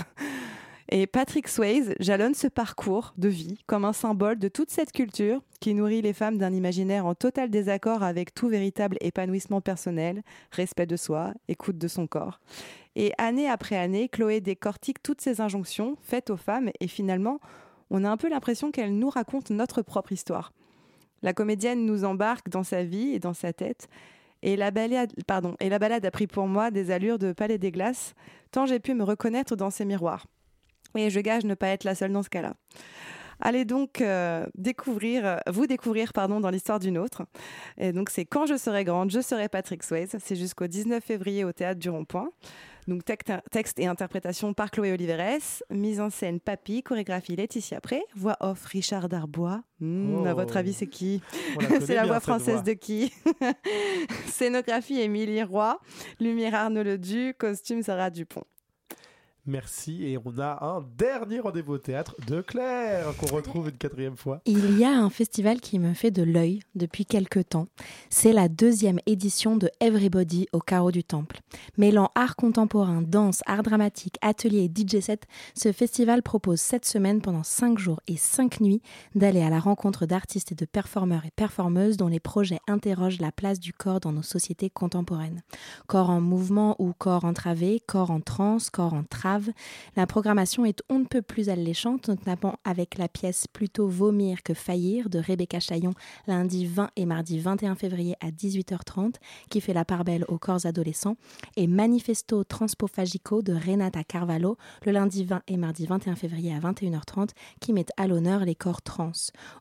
Et Patrick Swayze jalonne ce parcours de vie comme un symbole de toute cette culture qui nourrit les femmes d'un imaginaire en total désaccord avec tout véritable épanouissement personnel, respect de soi, écoute de son corps. Et année après année, Chloé décortique toutes ces injonctions faites aux femmes et finalement, on a un peu l'impression qu'elle nous raconte notre propre histoire. La comédienne nous embarque dans sa vie et dans sa tête et la, balade, et a pris pour moi des allures de palais des glaces, tant j'ai pu me reconnaître dans ces miroirs. Et je gage ne pas être la seule dans ce cas-là. Allez donc euh, découvrir, euh, vous découvrir pardon, dans l'histoire d'une autre. Et donc c'est Quand je serai grande, je serai Patrick Swayze. C'est jusqu'au 19 février au théâtre du Rond-Point. Donc texte, et interprétation par Chloé Oliveres, mise en scène Papy, chorégraphie Laetitia Pré, voix off Richard Darbois. Hmm, À votre Oh. avis, c'est qui (laughs) C'est la voix française voix. de qui (laughs) Scénographie Émilie Roy, lumière Arnaud Ledu, costume Sarah Dupont. Merci. Et on a un dernier rendez-vous au théâtre de Claire qu'on retrouve une quatrième fois. Il y a un festival qui me fait de l'œil depuis quelque temps. C'est la deuxième édition de Everybody au carreau du Temple. Mêlant art contemporain, danse, art dramatique, atelier et DJ set, ce festival propose cette semaine pendant 5 jours et 5 nuits d'aller à la rencontre d'artistes et de performeurs et performeuses dont les projets interrogent la place du corps dans nos sociétés contemporaines. Corps en mouvement ou corps entravé, corps en transe, corps en trave. La programmation est on ne peut plus alléchante, notamment avec la pièce Plutôt vomir que faillir de Rebecca Chaillon lundi 20 et mardi 21 février à 18h30 qui fait la part belle aux corps adolescents et Manifesto Transpofagico de Renata Carvalho le lundi 20 et mardi 21 février à 21h30 qui met à l'honneur les corps trans.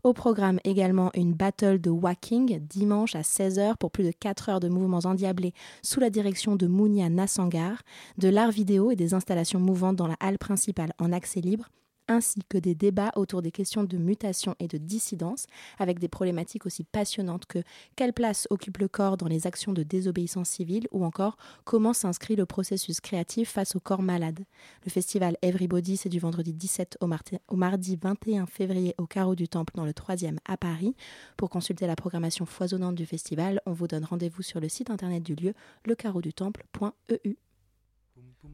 Au programme également une battle de walking dimanche à 16h pour plus de 4 heures de mouvements endiablés sous la direction de Mounia Nassangar, de l'art vidéo et des installations mouvantes dans la halle principale en accès libre ainsi que des débats autour des questions de mutation et de dissidence, avec des problématiques aussi passionnantes que quelle place occupe le corps dans les actions de désobéissance civile ou encore comment s'inscrit le processus créatif face au corps malade. Le festival Everybody, c'est du vendredi 17 au, marti- au mardi 21 février au Carreau du Temple dans le 3e à Paris. Pour consulter la programmation foisonnante du festival, on vous donne rendez-vous sur le site internet du lieu, lecarreaudutemple.eu.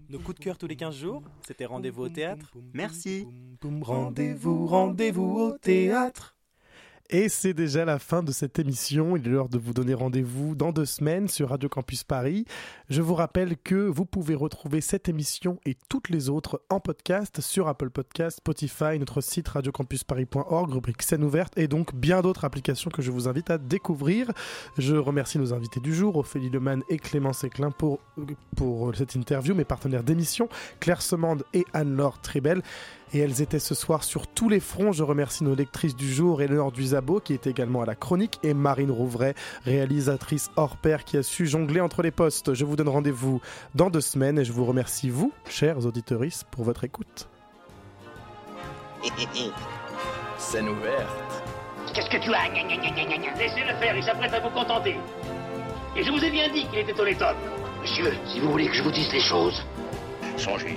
Nos coups de cœur tous les 15 jours, c'était rendez-vous au théâtre. Merci. Rendez-vous, rendez-vous au théâtre. Et c'est déjà la fin de cette émission. Il est l'heure de vous donner rendez-vous dans deux semaines sur Radio Campus Paris. Je vous rappelle que vous pouvez retrouver cette émission et toutes les autres en podcast sur Apple Podcast, Spotify, notre site radiocampusparis.org, rubrique scène ouverte et donc bien d'autres applications que je vous invite à découvrir. Je remercie nos invités du jour, Ophélie Lemann et Clément Séclin pour, pour cette interview, mes partenaires d'émission, Claire Semande et Anne-Laure Tribel. Et elles étaient ce soir sur tous les fronts. Je remercie nos lectrices du jour, Eleanor Duzabo, qui est également à la chronique, et Marine Rouvray, réalisatrice hors pair, qui a su jongler entre les postes. Je vous donne rendez-vous dans deux semaines et je vous remercie, vous, chers auditeuristes, pour votre écoute. (laughs) Scène ouverte. Qu'est-ce que tu as? Laissez-le faire, il s'apprête à vous contenter. Et je vous ai bien dit qu'il était honnête homme. Monsieur, si vous voulez que je vous dise les choses, songez,